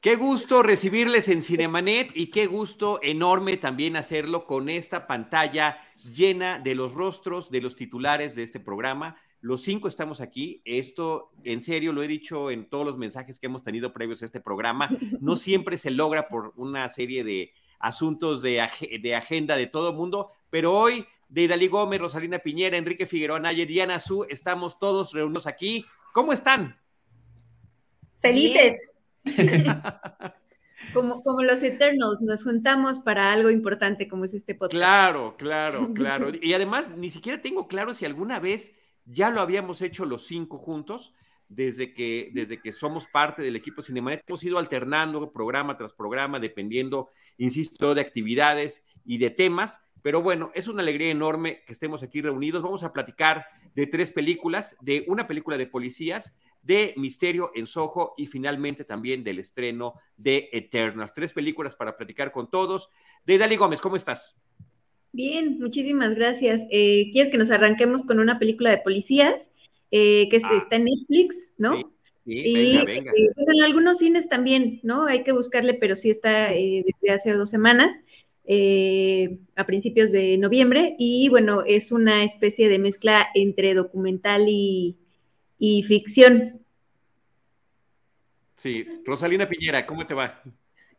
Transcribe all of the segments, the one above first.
Qué gusto recibirles en Cinemanet y qué gusto enorme también hacerlo con esta pantalla llena de los rostros de los titulares de este programa. Los cinco estamos aquí. Esto, en serio, lo he dicho en todos los mensajes que hemos tenido previos a este programa. No siempre se logra por una serie de asuntos de, de agenda de todo el mundo, pero hoy de Dalí Gómez, Rosalina Piñera, Enrique Figueroa Naye, Diana Su, estamos todos reunidos aquí. ¿Cómo están? Felices. Como, como los Eternals, nos juntamos para algo importante como es este podcast. Claro, claro, claro. Y además, ni siquiera tengo claro si alguna vez ya lo habíamos hecho los cinco juntos, desde que, desde que somos parte del equipo Cinemanet. Hemos ido alternando programa tras programa, dependiendo, insisto, de actividades y de temas. Pero bueno, es una alegría enorme que estemos aquí reunidos. Vamos a platicar de tres películas, de una película de policías, de Misterio en Soho y finalmente también del estreno de Eternals. Tres películas para platicar con todos. De Dali Gómez, ¿cómo estás? Bien, muchísimas gracias. Eh, ¿Quieres que nos arranquemos con una película de policías eh, que ah. está en Netflix, no? Sí. y venga, eh, en algunos cines también, ¿no? Hay que buscarle, pero sí está desde hace dos semanas, a principios de noviembre. Y bueno, es una especie de mezcla entre documental y, y ficción. Sí, Rosalina Piñera, ¿cómo te va?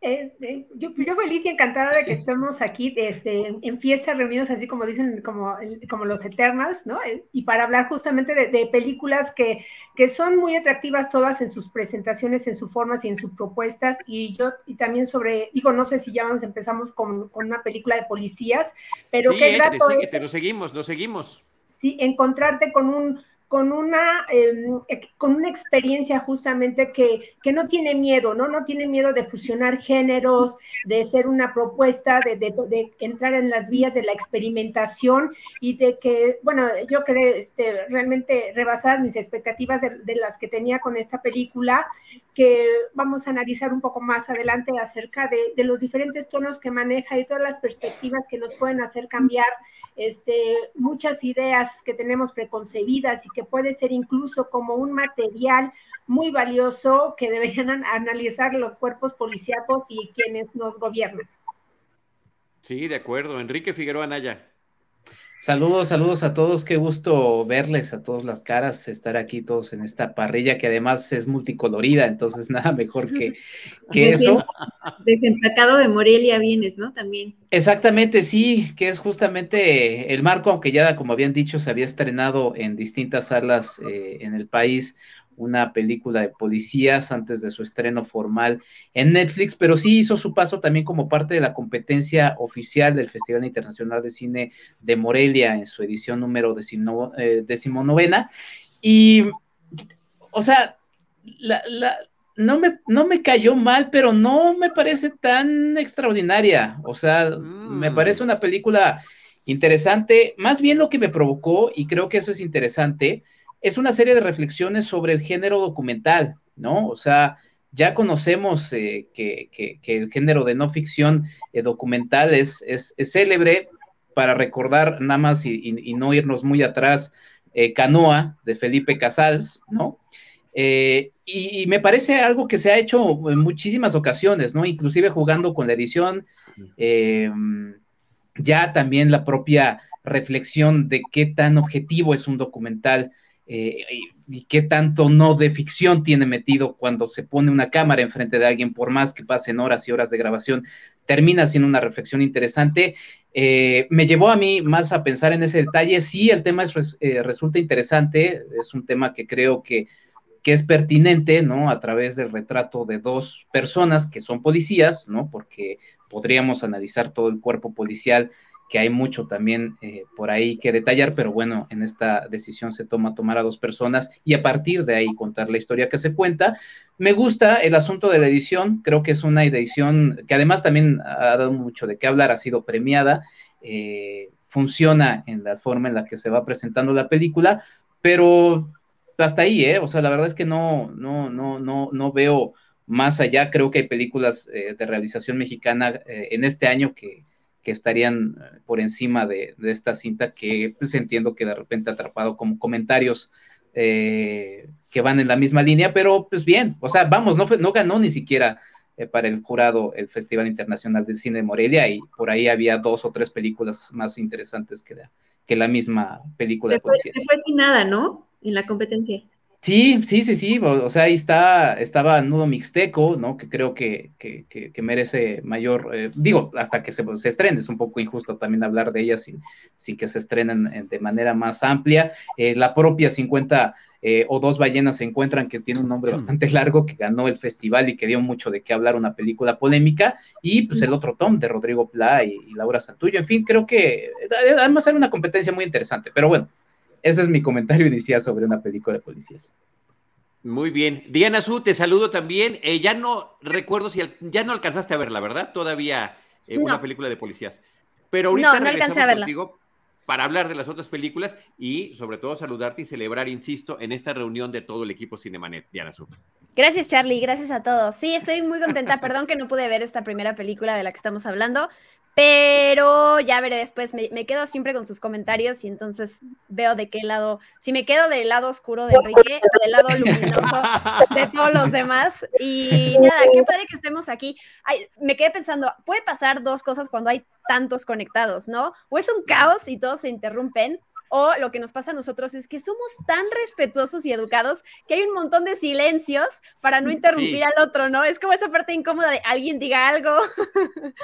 Eh, eh, yo, yo, feliz y encantada de que estemos aquí este, en fiestas reunidos, así como dicen, como, como los Eternals, ¿no? Eh, y para hablar justamente de, películas que, que, son muy atractivas todas en sus presentaciones, en sus formas y en sus propuestas. Y yo, y también sobre, digo, no sé si ya nos empezamos con, con una película de policías, pero qué grato es, pero seguimos, lo seguimos. Sí, encontrarte con un con una, em, con una experiencia justamente que, que, no tiene miedo, ¿no? No tiene miedo de fusionar géneros, de ser una propuesta, de, de, entrar en las vías de la experimentación y de que, bueno, yo quedé este, realmente rebasadas mis expectativas de, las que tenía con esta película, que vamos a analizar un poco más adelante acerca de, los diferentes tonos que maneja y todas las perspectivas que nos pueden hacer cambiar este, muchas ideas que tenemos preconcebidas y que puede ser incluso como un material muy valioso que deberían analizar los cuerpos policíacos y quienes nos gobiernan. Sí, de acuerdo. Enrique Figueroa Naya. Saludos, saludos a todos, qué gusto verles a todas las caras, estar aquí todos en esta parrilla que además es multicolorida, entonces nada mejor que, que eso. Desempacado de Morelia vienes, ¿no? También. Exactamente, sí, que es justamente el marco, aunque ya como habían dicho, se había estrenado en distintas salas eh, en el país una película de policías antes de su estreno formal en Netflix, pero sí hizo su paso también como parte de la competencia oficial del Festival Internacional de Cine de Morelia en su edición número eh, decimonovena. Y, o sea, no, me, no me cayó mal, pero no me parece tan extraordinaria. O sea, me mm. parece una película interesante. Más bien lo que me provocó, y creo que eso es interesante, es una serie de reflexiones sobre el género documental, ¿no? O sea, ya conocemos eh, que, el género de no ficción eh, documental es, célebre, para recordar nada más y, no irnos muy atrás, eh, Canoa de Felipe Casals, ¿no? y, me parece algo que se ha hecho en muchísimas ocasiones, ¿no? Inclusive jugando con la edición, ya también la propia reflexión de qué tan objetivo es un documental eh, y, qué tanto no de ficción tiene metido cuando se pone una cámara enfrente de alguien, por más que pasen horas y horas de grabación, termina siendo una reflexión interesante. Eh, me llevó a mí más a pensar en ese detalle. Sí, el tema eh, resulta interesante, es un tema que creo que, que, es pertinente, ¿no? A través del retrato de dos personas que son policías, ¿no? Porque podríamos analizar todo el cuerpo policial que hay mucho también eh, por ahí que detallar, pero bueno, en esta decisión se toma tomar a dos personas y a partir de ahí contar la historia que se cuenta. Me gusta el asunto de la edición, creo que es una edición que además también ha dado mucho de qué hablar, ha sido premiada, eh, funciona en la forma en la que se va presentando la película, pero hasta ahí, ¿eh? O sea, la verdad es que no, no, no, no, no veo más allá. Creo que hay películas eh, de realización mexicana en este año que, que estarían eh, por encima de, de, esta cinta que pues entiendo que de repente ha atrapado como comentarios que van en la misma línea, pero pues bien, o sea, vamos, no, no ganó ni siquiera para el jurado el Festival Internacional de Cine de Morelia y por ahí había dos o tres películas más interesantes que la, que la misma película. Se fue, se fue sin nada, ¿no? En la competencia. Sí, sí, sí, sí, o, sea, ahí está, estaba Nudo Mixteco, ¿no? Que creo que, que, que, merece mayor, eh, digo, hasta que se, se, estrene, es un poco injusto también hablar de ella sin, sin que se estrenen de manera más amplia. Eh, la propia 50 eh, o Dos Ballenas se encuentran, que tiene un nombre bastante largo, que ganó el festival y que dio mucho de qué hablar, una película polémica, y pues el otro Tom de Rodrigo Pla y, y Laura Santullo, en fin, creo que además era una competencia muy interesante, pero bueno ese es mi comentario inicial sobre una película de policías. Muy bien. Diana Su, te saludo también. Eh, ya no recuerdo si ya no alcanzaste a verla, ¿verdad? Todavía eh, una película de policías. Pero ahorita no, no alcancé a verla. contigo para hablar de las otras películas y sobre todo saludarte y celebrar, insisto, en esta reunión de todo el equipo Cinemanet, Diana Su. Gracias, Charlie, gracias a todos. Sí, estoy muy contenta. Perdón que no pude ver esta primera película de la que estamos hablando, pero ya veré después, me, quedo siempre con sus comentarios y entonces veo de qué lado, si me quedo del lado oscuro de Enrique del lado luminoso de todos los demás. Y nada, qué padre que estemos aquí. me quedé pensando, puede pasar dos cosas cuando hay tantos conectados, ¿no? O es un caos y todos se interrumpen, o lo que nos pasa a nosotros es que somos tan respetuosos y educados que hay un montón de silencios para no interrumpir al otro, ¿no? Es como esa parte incómoda de alguien diga algo.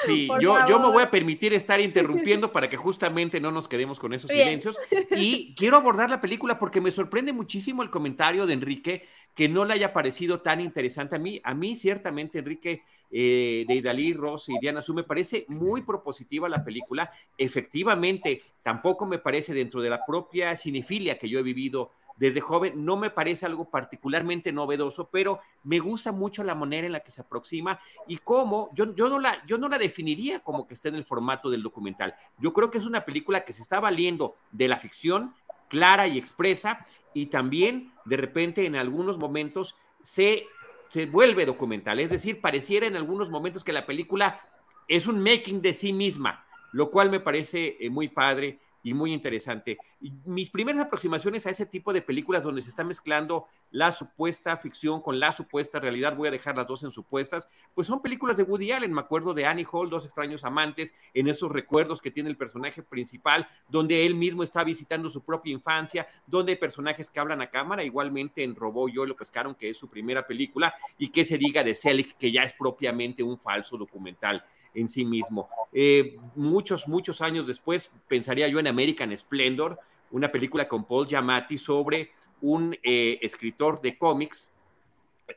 Sí, yo, yo me voy a permitir estar interrumpiendo para que justamente no nos quedemos con esos silencios. Y quiero abordar la película porque me sorprende muchísimo el comentario de Enrique que no le haya parecido tan interesante a mí. A mí, ciertamente, Enrique eh, de Idalí, Ross y Diana Su, me parece muy propositiva la película. Efectivamente, tampoco me parece dentro de la propia cinefilia que yo he vivido desde joven, no me parece algo particularmente novedoso, pero me gusta mucho la manera en la que se aproxima y cómo, yo, yo, no la, yo no la definiría como que esté en el formato del documental. Yo creo que es una película que se está valiendo de la ficción clara y expresa y también de repente en algunos momentos se, se vuelve documental. Es decir, pareciera en algunos momentos que la película es un making de sí misma, lo cual me parece eh, muy padre y muy interesante. mis primeras aproximaciones a ese tipo de películas donde se está mezclando la supuesta ficción con la supuesta realidad, voy a dejar las dos en supuestas, pues son películas de Woody Allen, me acuerdo de Annie Hall, Dos extraños amantes, en esos recuerdos que tiene el personaje principal, donde él mismo está visitando su propia infancia, donde hay personajes que hablan a cámara, igualmente en Robó yo lo pescaron, que es su primera película, y que se diga de Selig, que ya es propiamente un falso documental en sí mismo. Eh, muchos, muchos años después, pensaría yo en American Splendor, una película con Paul Giamatti sobre un eh, escritor de cómics,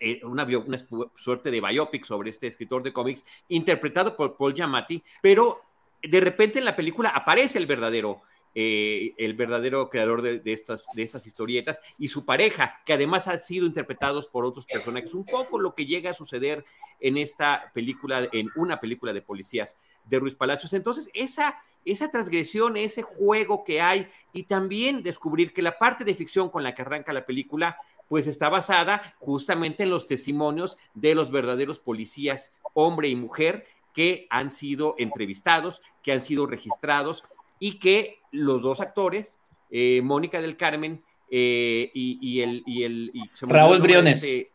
eh, una, una, suerte de biopic sobre este escritor de cómics, interpretado por Paul Giamatti, pero de repente en la película aparece el verdadero eh, el verdadero creador de, estas, de estas historietas y su pareja, que además han sido interpretados por otros personajes. Un poco lo que llega a suceder en esta película, en una película de policías de Ruiz Palacios. Entonces, esa, esa transgresión, ese juego que hay y también descubrir que la parte de ficción con la que arranca la película pues está basada justamente en los testimonios de los verdaderos policías, hombre y mujer, que han sido entrevistados, que han sido registrados y que los dos actores, eh, Mónica del Carmen eh, y, el... Y el Raúl Briones. Este,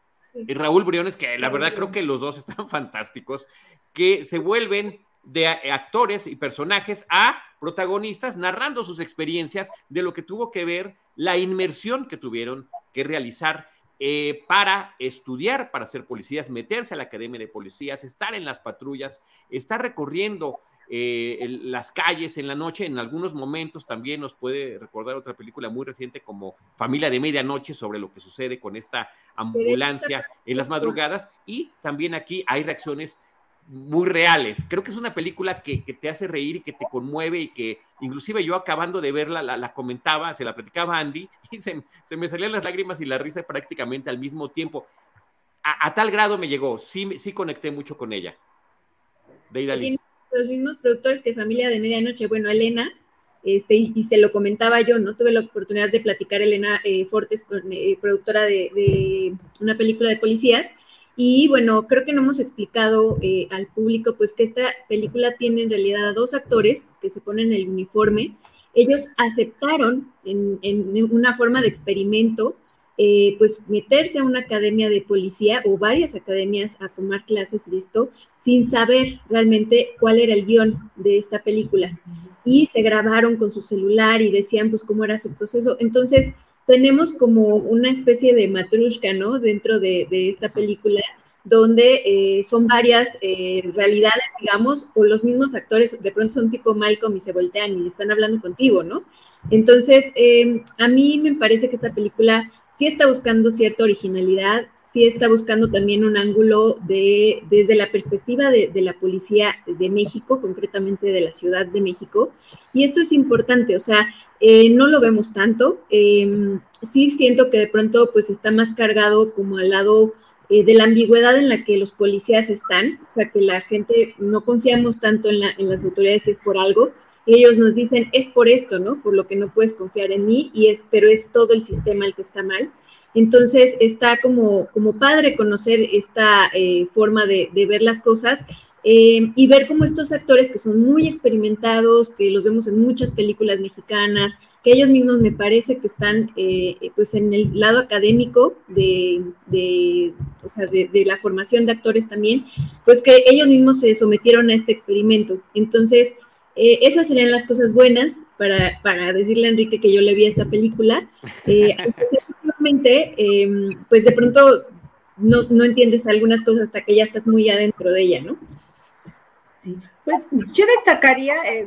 Raúl Briones, que la verdad creo que los dos están fantásticos, que se vuelven de actores y personajes a protagonistas narrando sus experiencias de lo que tuvo que ver la inmersión que tuvieron que realizar eh, para estudiar, para ser policías, meterse a la academia de policías, estar en las patrullas, estar recorriendo eh, las calles en la noche, en algunos momentos también nos puede recordar otra película muy reciente como Familia de Medianoche sobre lo que sucede con esta ambulancia en las madrugadas y también aquí hay reacciones muy reales. Creo que es una película que, te hace reír y que te conmueve y que inclusive yo acabando de verla la, comentaba, se la platicaba Andy y se, me salían las lágrimas y la risa prácticamente al mismo tiempo. A, tal grado me llegó, sí, sí conecté mucho con ella. De Los mismos productores que Familia de Medianoche, bueno, Elena, este, y, se lo comentaba yo, ¿no? Tuve la oportunidad de platicar Elena eh, Fortes, eh, productora de, una película de policías, y bueno, creo que no hemos explicado eh, al público, pues que esta película tiene en realidad a dos actores que se ponen el uniforme. Ellos aceptaron en, en una forma de experimento eh, pues meterse a una academia de policía o varias academias a tomar clases de esto sin saber realmente cuál era el guion de esta película. Y se grabaron con su celular y decían pues cómo era su proceso. Entonces tenemos como una especie de matrushka, ¿no? Dentro de, esta película donde eh, son varias eh, realidades, digamos, o los mismos actores de pronto son tipo Malcolm y se voltean y están hablando contigo, ¿no? Entonces, a mí me parece que esta película sí está buscando cierta originalidad, sí está buscando también un ángulo de, desde la perspectiva de, la policía de México, concretamente de la Ciudad de México. Y esto es importante, o sea, eh, no lo vemos tanto. Em, sí siento que de pronto pues está más cargado como al lado eh, de la ambigüedad en la que los policías están, o sea, que la gente no confiamos tanto en, en las autoridades es por algo, ellos nos dicen, es por esto, ¿no? Por lo que no puedes confiar en mí, y es, pero es todo el sistema el que está mal. Entonces está como, como padre conocer esta eh, forma de, ver las cosas eh, y ver cómo estos actores que son muy experimentados, que los vemos en muchas películas mexicanas, que ellos mismos me parece que están eh, pues en el lado académico de, de, o sea, de, de, la formación de actores también, pues que ellos mismos se sometieron a este experimento. Entonces, eh, esas serían las cosas buenas para, para, decirle a Enrique que yo le vi esta película. Eh, em, pues de pronto no, no, entiendes algunas cosas hasta que ya estás muy adentro de ella, ¿no? Sí. Pues yo destacaría, eh,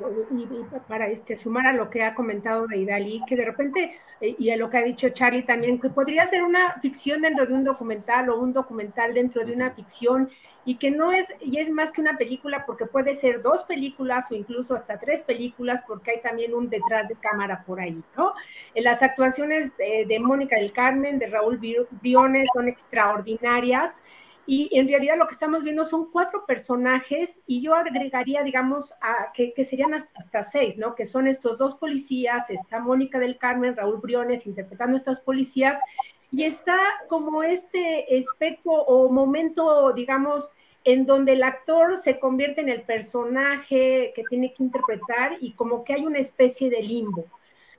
para este, sumar a lo que ha comentado de Idali, que de repente, eh, y a lo que ha dicho Charlie también, que podría ser una ficción dentro de un documental o un documental dentro de una ficción, y que no es, y es más que una película, porque puede ser dos películas o incluso hasta tres películas, porque hay también un detrás de cámara por ahí, ¿no? En las actuaciones de Mónica del Carmen, de Raúl Briones, son extraordinarias y en realidad lo que estamos viendo son cuatro personajes y yo agregaría, digamos, a, que, serían hasta, seis, ¿no? Que son estos dos policías, está Mónica del Carmen, Raúl Briones interpretando estas policías y está como este aspecto o momento, digamos, en donde el actor se convierte en el personaje que tiene que interpretar y como que hay una especie de limbo.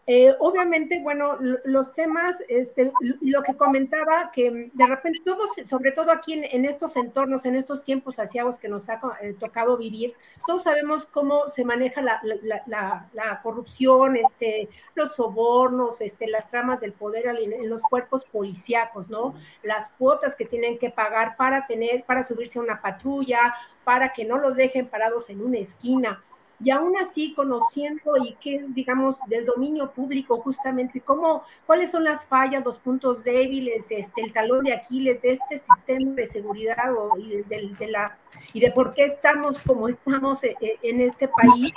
Eh, obviamente, bueno, los temas, este, lo que comentaba, que de repente todos, sobre todo aquí en, estos entornos, en estos tiempos asiagos que nos ha eh, tocado vivir, todos sabemos cómo se maneja la, corrupción, este, los sobornos, este, las tramas del poder en los cuerpos policíacos, ¿no? Las cuotas que tienen que pagar para tener, para subirse a una patrulla, para que no los dejen parados en una esquina y aún así conociendo y qué es, digamos, del dominio público justamente, cómo, cuáles son las fallas, los puntos débiles, este, el talón de Aquiles de este sistema de seguridad o, y, de, la, y de por qué estamos como estamos eh, eh, en este país,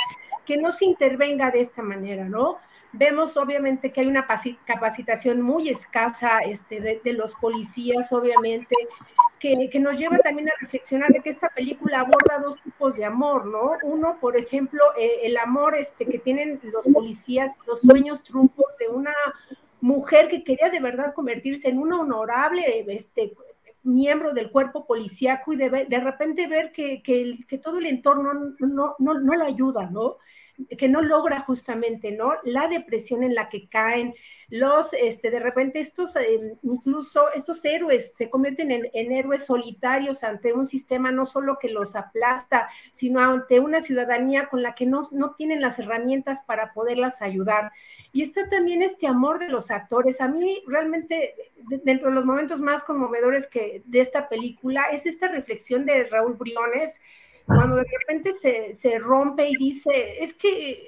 que no se intervenga de esta manera, ¿no? Vemos obviamente que hay una capacitación muy escasa este, de, los policías, obviamente, que, nos lleva también a reflexionar de que esta película aborda dos tipos de amor, ¿no? Uno, por ejemplo, eh, el amor este, que tienen los policías, los sueños truncos de una mujer que quería de verdad convertirse en una honorable este, miembro del cuerpo policíaco y de, de repente ver que, que, que, todo el entorno no, no, no la ayuda, ¿no? Que no logra justamente, ¿no? La depresión en la que caen, los, este, de repente estos, eh, incluso estos héroes se convierten en, héroes solitarios ante un sistema no solo que los aplasta, sino ante una ciudadanía con la que no, no tienen las herramientas para poderlas ayudar. Y está también este amor de los actores. A mí realmente, dentro de los momentos más conmovedores que de esta película, es esta reflexión de Raúl Briones, cuando de repente se, se, rompe y dice, es que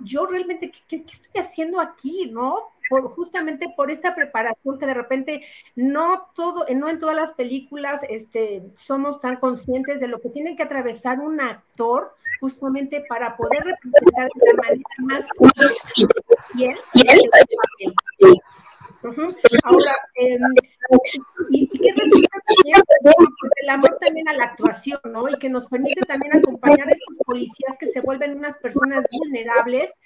yo realmente, ¿qué, estoy haciendo aquí? ¿No? por, justamente por esta preparación que de repente no todo, no en todas las películas este, somos tan conscientes de lo que tiene que atravesar un actor justamente para poder representar de la manera más fiel Ahora, eh, y, qué resulta también pues el amor también a la actuación, ¿no? Y que nos permite también acompañar a estos policías que se vuelven unas personas vulnerables,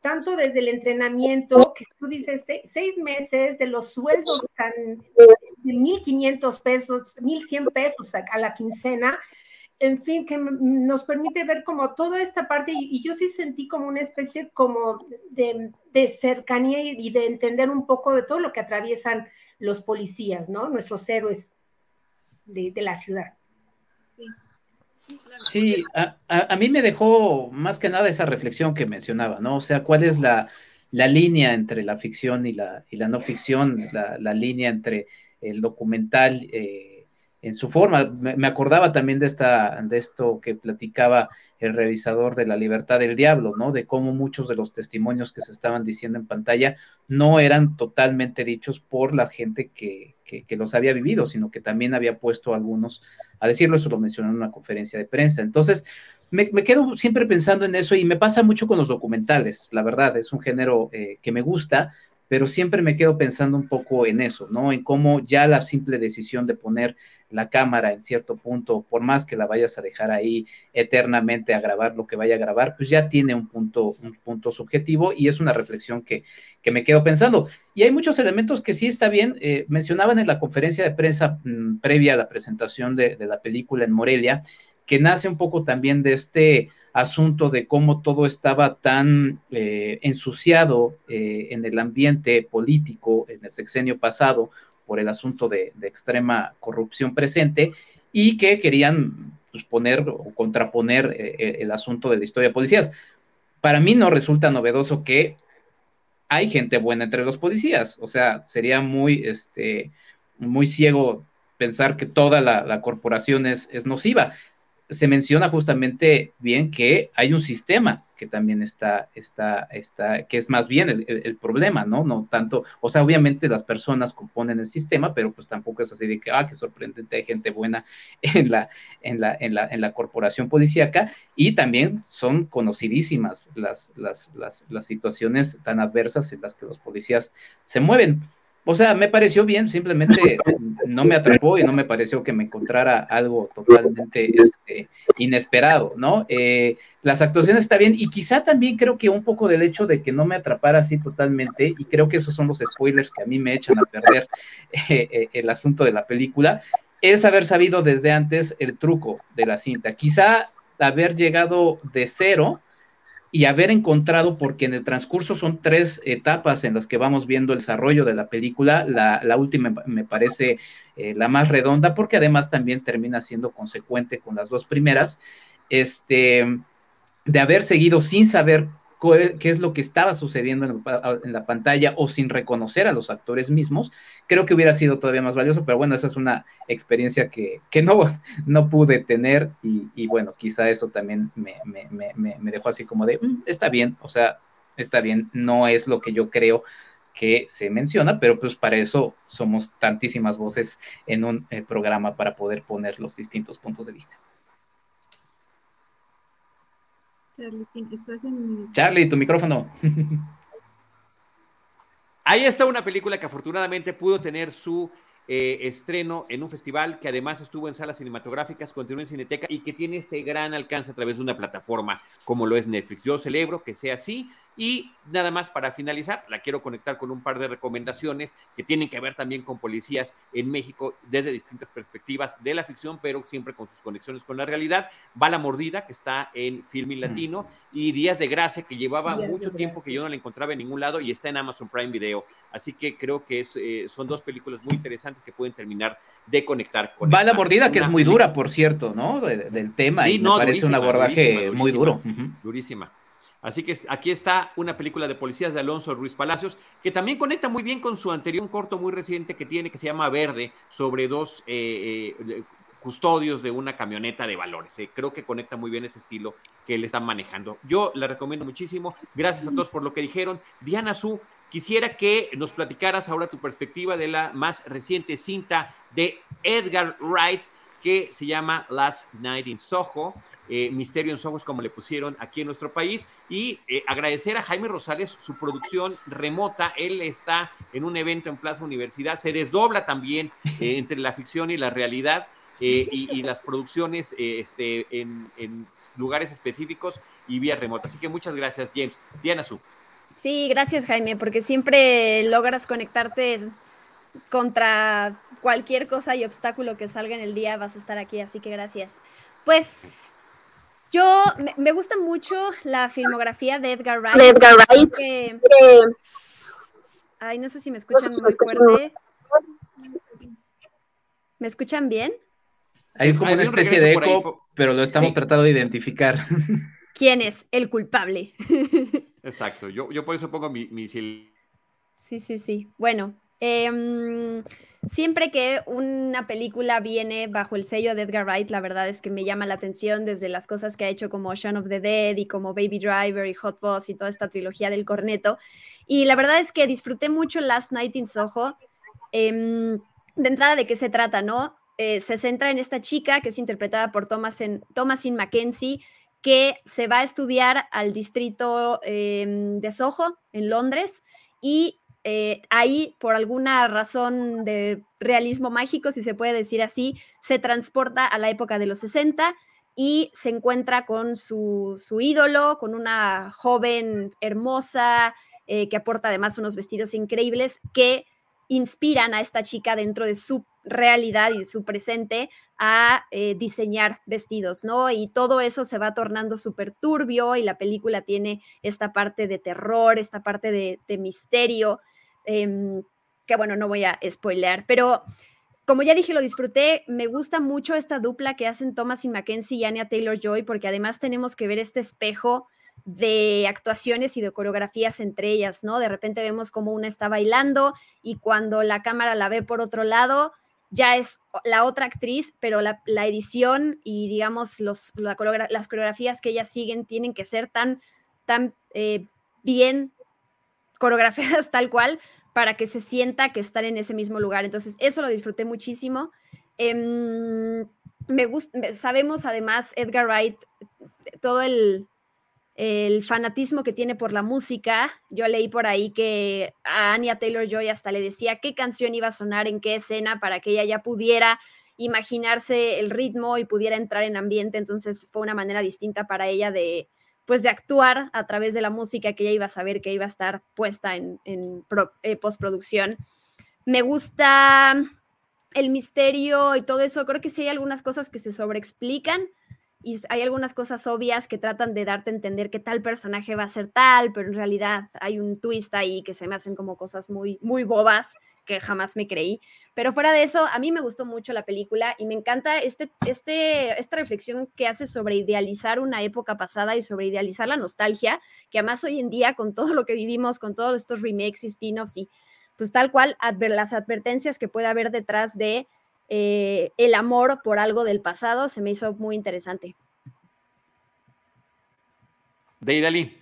tanto desde el entrenamiento, que tú dices, seis, meses de los sueldos tan de 1.500 pesos, 1.100 pesos a la quincena, en fin, que nos permite ver como toda esta parte, y, yo sí sentí como una especie como de, cercanía y, de entender un poco de todo lo que atraviesan los policías, ¿no? Nuestros héroes de, la ciudad. Sí, a, mí me dejó más que nada esa reflexión que mencionaba, ¿no? O sea, ¿cuál es la, línea entre la ficción y la, y la no ficción, la, línea entre el documental eh, en su forma. Me, acordaba también de, esta, de esto que platicaba el revisador de la libertad del diablo, ¿no? De cómo muchos de los testimonios que se estaban diciendo en pantalla no eran totalmente dichos por la gente que, que, los había vivido, sino que también había puesto algunos a decirlo, eso lo mencionó en una conferencia de prensa. Entonces, me, quedo siempre pensando en eso y me pasa mucho con los documentales, la verdad, es un género eh, que me gusta, pero siempre me quedo pensando un poco en eso, ¿no? En cómo ya la simple decisión de poner la cámara en cierto punto, por más que la vayas a dejar ahí eternamente a grabar lo que vaya a grabar, pues ya tiene un punto, un punto subjetivo y es una reflexión que, que me quedo pensando. Y hay muchos elementos que sí está bien. Eh, mencionaban en la conferencia de prensa mm, previa a la presentación de, de la película en Morelia, que nace un poco también de este asunto de cómo todo estaba tan eh, ensuciado eh, en el ambiente político en el sexenio pasado por el asunto de, extrema corrupción presente y que querían pues, poner o contraponer eh, el asunto de la historia de policías. Para mí no resulta novedoso que hay gente buena entre los policías, o sea, sería muy, este, muy ciego pensar que toda la, corporación es, es, nociva se menciona justamente bien que hay un sistema que también está, está, está, que es más bien el, problema, ¿no? No tanto, o sea, obviamente las personas componen el sistema, pero pues tampoco es así de que, ah, qué sorprendente, hay gente buena en la, en la, en la, en la corporación policíaca y también son conocidísimas las, las, las, las situaciones tan adversas en las que los policías se mueven. O sea, me pareció bien, simplemente no me atrapó y no me pareció que me encontrara algo totalmente este, inesperado, ¿no? Eh, las actuaciones está bien y quizá también creo que un poco del hecho de que no me atrapara así totalmente, y creo que esos son los spoilers que a mí me echan a perder eh, eh, el asunto de la película, es haber sabido desde antes el truco de la cinta. Quizá haber llegado de cero y haber encontrado, porque en el transcurso son tres etapas en las que vamos viendo el desarrollo de la película, la, última me parece eh, la más redonda, porque además también termina siendo consecuente con las dos primeras, este, de haber seguido sin saber qué es lo que estaba sucediendo en, la pantalla o sin reconocer a los actores mismos, creo que hubiera sido todavía más valioso, pero bueno, esa es una experiencia que, no, no pude tener y, bueno, quizá eso también me, dejó así como de, mm, está bien, o sea, está bien, no es lo que yo creo que se menciona, pero pues para eso somos tantísimas voces en un eh, programa para poder poner los distintos puntos de vista. Charlie, tu micrófono. Ahí está una película que afortunadamente pudo tener su eh, estreno en un festival que además estuvo en salas cinematográficas, continúa en Cineteca y que tiene este gran alcance a través de una plataforma como lo es Netflix. Yo celebro que sea así y nada más para finalizar, la quiero conectar con un par de recomendaciones que tienen que ver también con policías en México desde distintas perspectivas de la ficción, pero siempre con sus conexiones con la realidad. Va la mordida, que está en Filming mm. Latino, y Días de Gracia, que llevaba mucho tiempo que yo no la encontraba en ningún lado y está en Amazon Prime Video. Así que creo que eh, son dos películas muy interesantes que pueden terminar de conectar con. Va la mordida, que es muy dura, por cierto, ¿no? del tema, y me parece un abordaje muy duro. Durísima. Así que aquí está una película de policías de Alonso Ruiz Palacios, que también conecta muy bien con su anterior corto muy reciente que tiene, que se llama Verde, sobre dos eh, eh, custodios de una camioneta de valores. Eh. Creo que conecta muy bien ese estilo que él está manejando. Yo la recomiendo muchísimo. Gracias a todos por lo que dijeron. Diana Su, quisiera que nos platicaras ahora tu perspectiva de la más reciente cinta de Edgar Wright que se llama Last Night in Soho, eh, Misterio en Soho es como le pusieron aquí en nuestro país, y eh, agradecer a Jaime Rosales su producción remota, él está en un evento en Plaza Universidad, se desdobla también eh, entre la ficción y la realidad, y, las producciones este, en, en, lugares específicos y vía remota. Así que muchas gracias, James. Diana Su. Sí, gracias, Jaime, porque siempre logras conectarte contra cualquier cosa y obstáculo que salga en el día, vas a estar aquí, así que gracias. Pues yo me, gusta mucho la filmografía de Edgar Wright. Edgar Wright. ay, no sé si me escuchan más fuerte. ¿Me escuchan bien? Hay como una especie de eco, pero lo estamos tratando de identificar. ¿Quién es el culpable? Exacto, yo, yo por eso pongo mi, mi... Sí, sí, sí. Bueno, Em, siempre que una película viene bajo el sello de Edgar Wright, la verdad es que me llama la atención desde las cosas que ha hecho como Shaun of the Dead y como Baby Driver y Hot Boss y toda esta trilogía del corneto. Y la verdad es que disfruté mucho Last Night in Soho. Em, de entrada, ¿de qué se trata, no? Eh, se centra en esta chica que es interpretada por Thomasin, Thomasin Mackenzie, que se va a estudiar al distrito em, de Soho, en Londres, y eh, ahí, por alguna razón de realismo mágico, si se puede decir así, se transporta a la época de los 60 y se encuentra con su, ídolo, con una joven hermosa, eh, que aporta además unos vestidos increíbles que inspiran a esta chica dentro de su realidad y su presente a eh, diseñar vestidos, ¿no? Y todo eso se va tornando súper turbio y la película tiene esta parte de terror, esta parte de, de misterio Em, que bueno, no voy a spoilear, pero como ya dije, lo disfruté. Me gusta mucho esta dupla que hacen Thomas y Mackenzie y Anya Taylor Joy, porque además tenemos que ver este espejo de actuaciones y de coreografías entre ellas, ¿no? De repente vemos como una está bailando y cuando la cámara la ve por otro lado, ya es la otra actriz, pero la, edición y digamos los, las coreografías que ellas siguen tienen que ser tan, tan eh, bien coreografiadas tal cual para que se sienta que están en ese mismo lugar. Entonces, eso lo disfruté muchísimo. Em, me sabemos además Edgar Wright, todo el, el fanatismo que tiene por la música. Yo leí por ahí que a Anya Taylor Joy hasta le decía qué canción iba a sonar en qué escena para que ella ya pudiera imaginarse el ritmo y pudiera entrar en ambiente. Entonces fue una manera distinta para ella de, pues de actuar a través de la música que ella iba a saber que iba a estar puesta en, eh, postproducción. Me gusta el misterio y todo eso. Creo que sí hay algunas cosas que se sobreexplican y hay algunas cosas obvias que tratan de darte a entender que tal personaje va a ser tal, pero en realidad hay un twist ahí que se me hacen como cosas muy, muy bobas que jamás me creí. Pero fuera de eso, a mí me gustó mucho la película y me encanta este, este, esta reflexión que hace sobre idealizar una época pasada y sobre idealizar la nostalgia, que además hoy en día con todo lo que vivimos, con todos estos remakes y spin-offs y pues tal cual las advertencias que puede haber detrás de eh, el amor por algo del pasado, se me hizo muy interesante. Deidali.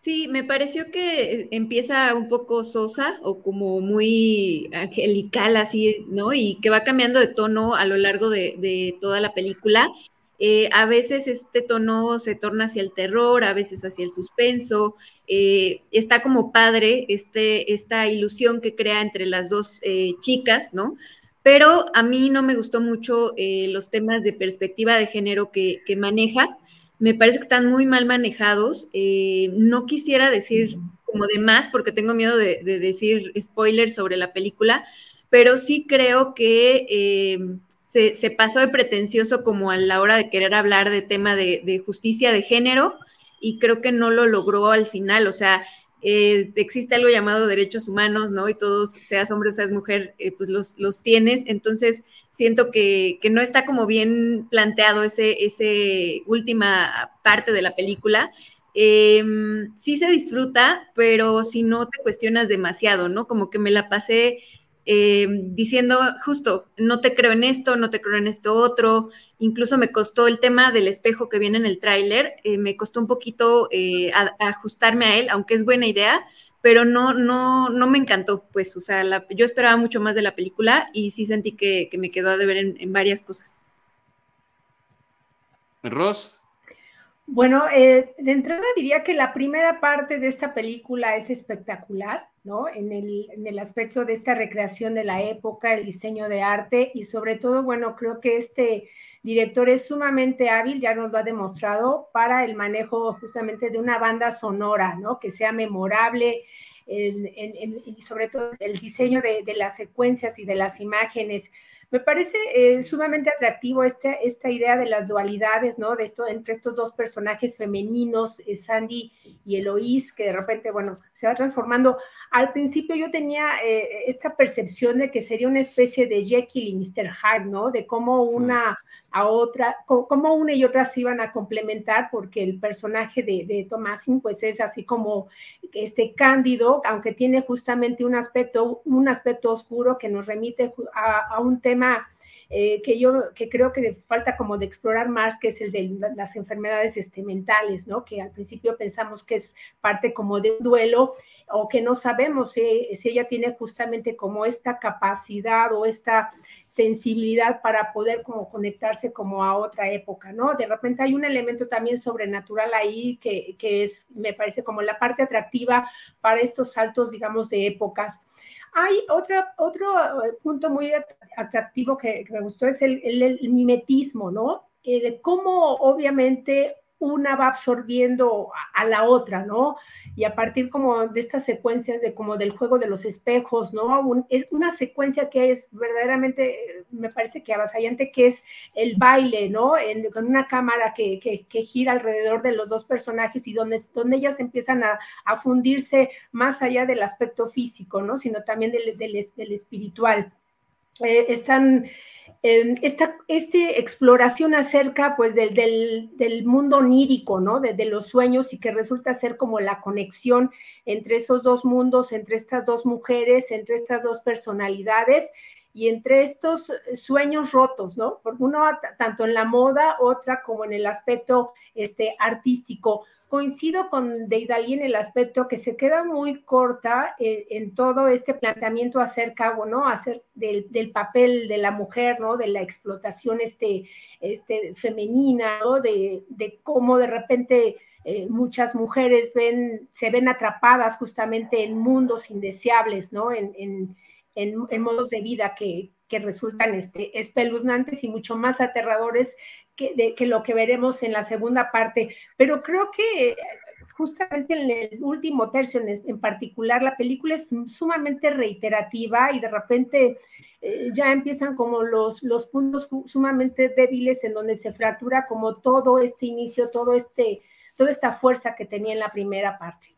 Sí, me pareció que empieza un poco sosa o como muy angelical así, ¿no? Y que va cambiando de tono a lo largo de, toda la película. Eh, a veces este tono se torna hacia el terror, a veces hacia el suspenso. Eh, está como padre este, esta ilusión que crea entre las dos eh, chicas, ¿no? Pero a mí no me gustó mucho los temas de perspectiva de género que maneja me parece que están muy mal manejados. Eh, no quisiera decir como de más porque tengo miedo de, decir spoilers sobre la película, pero sí creo que eh, se, pasó de pretencioso como a la hora de querer hablar de tema de, justicia de género y creo que no lo logró al final. O sea, eh, existe algo llamado derechos humanos, ¿no? Y todos, seas hombre o seas mujer, pues los, los tienes. Entonces, siento que, no está como bien planteado ese, ese última parte de la película. Em, sí se disfruta, pero si no te cuestionas demasiado, ¿no? Como que me la pasé eh, diciendo justo, no te creo en esto, no te creo en esto otro, incluso me costó el tema del espejo que viene en el tráiler, eh, me costó un poquito eh, ajustarme a él, aunque es buena idea, pero no, no, no me encantó, pues, o sea, yo esperaba mucho más de la película y sí sentí que, me quedó a deber en, en varias cosas. Ross. Bueno, de entrada diría que la primera parte de esta película es espectacular. ¿no? En el, en el, aspecto de esta recreación de la época, el diseño de arte y sobre todo, bueno, creo que este director es sumamente hábil, ya nos lo ha demostrado, para el manejo justamente de una banda sonora, ¿no? Que sea memorable y sobre todo el diseño de, de las secuencias y de las imágenes. Me parece eh, sumamente atractivo esta, esta idea de las dualidades, ¿no? De esto, entre estos dos personajes femeninos, eh, Sandy y Eloís, que de repente, bueno, se va transformando. Al principio yo tenía eh, esta percepción de que sería una especie de Jekyll y Mr. Hyde, ¿no? De cómo una a otra, cómo una y otra se iban a complementar, porque el personaje de, de Thomasin, pues es así como este cándido, aunque tiene justamente un aspecto, un aspecto oscuro que nos remite a, un tema eh, que yo que creo que falta como de explorar más, que es el de las enfermedades este, mentales, ¿no? Que al principio pensamos que es parte como de un duelo o que no sabemos si, si ella tiene justamente como esta capacidad o esta sensibilidad para poder como conectarse como a otra época, ¿no? De repente hay un elemento también sobrenatural ahí que, que es, me parece como la parte atractiva para estos saltos, digamos, de épocas. Hay otra, otro eh, punto muy atractivo que, me gustó, es el, el, mimetismo, ¿no? Eh, de cómo obviamente una va absorbiendo a, la otra, ¿no? Y a partir como de estas secuencias de como del juego de los espejos, ¿no? es una secuencia que es verdaderamente, me parece que avasallante, que es el baile, ¿no? con una cámara que, que, gira alrededor de los dos personajes y donde, donde ellas empiezan a, a fundirse más allá del aspecto físico, ¿no? Sino también del, del, espiritual. Eh, están esta, exploración acerca pues del, del, mundo onírico, ¿no? De, los sueños y que resulta ser como la conexión entre esos dos mundos, entre estas dos mujeres, entre estas dos personalidades y entre estos sueños rotos, ¿no? Uno tanto en la moda, otra como en el aspecto este, artístico coincido con Deidali en el aspecto que se queda muy corta eh, en, todo este planteamiento acerca, bueno, hacer del, papel de la mujer, ¿no? De la explotación este, este femenina, ¿no? De, cómo de repente eh, muchas mujeres ven, se ven atrapadas justamente en mundos indeseables, ¿no? En, en, modos de vida que, que resultan este, espeluznantes y mucho más aterradores que, lo que veremos en la segunda parte, pero creo que justamente en el último tercio en, particular, la película es sumamente reiterativa y de repente eh, ya empiezan como los, los puntos sumamente débiles en donde se fractura como todo este inicio, todo este, toda esta fuerza que tenía en la primera parte.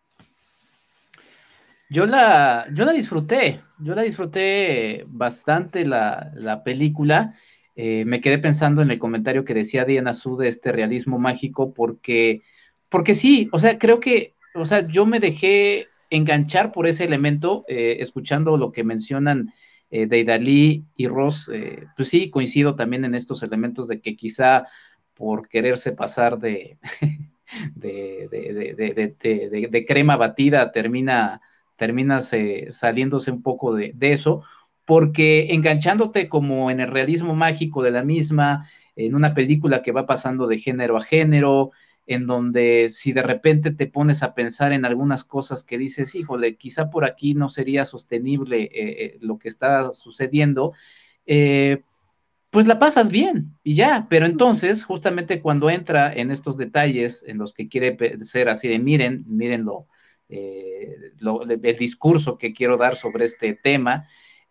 Yo la, yo la disfruté, yo la disfruté bastante la, la película eh, me quedé pensando en el comentario que decía Diana Su de este realismo mágico, porque, porque sí, o sea, creo que, o sea, yo me dejé enganchar por ese elemento, eh, escuchando lo que mencionan eh, Deidali y Ross, eh, pues sí, coincido también en estos elementos de que quizá por quererse pasar de, de, de, de crema batida termina, termina saliéndose un poco de, eso porque enganchándote como en el realismo mágico de la misma, en una película que va pasando de género a género, en donde si de repente te pones a pensar en algunas cosas que dices, híjole, quizá por aquí no sería sostenible eh, eh, lo que está sucediendo, eh, pues la pasas bien y ya, pero entonces justamente cuando entra en estos detalles en los que quiere ser así de miren, miren lo, el discurso que quiero dar sobre este tema,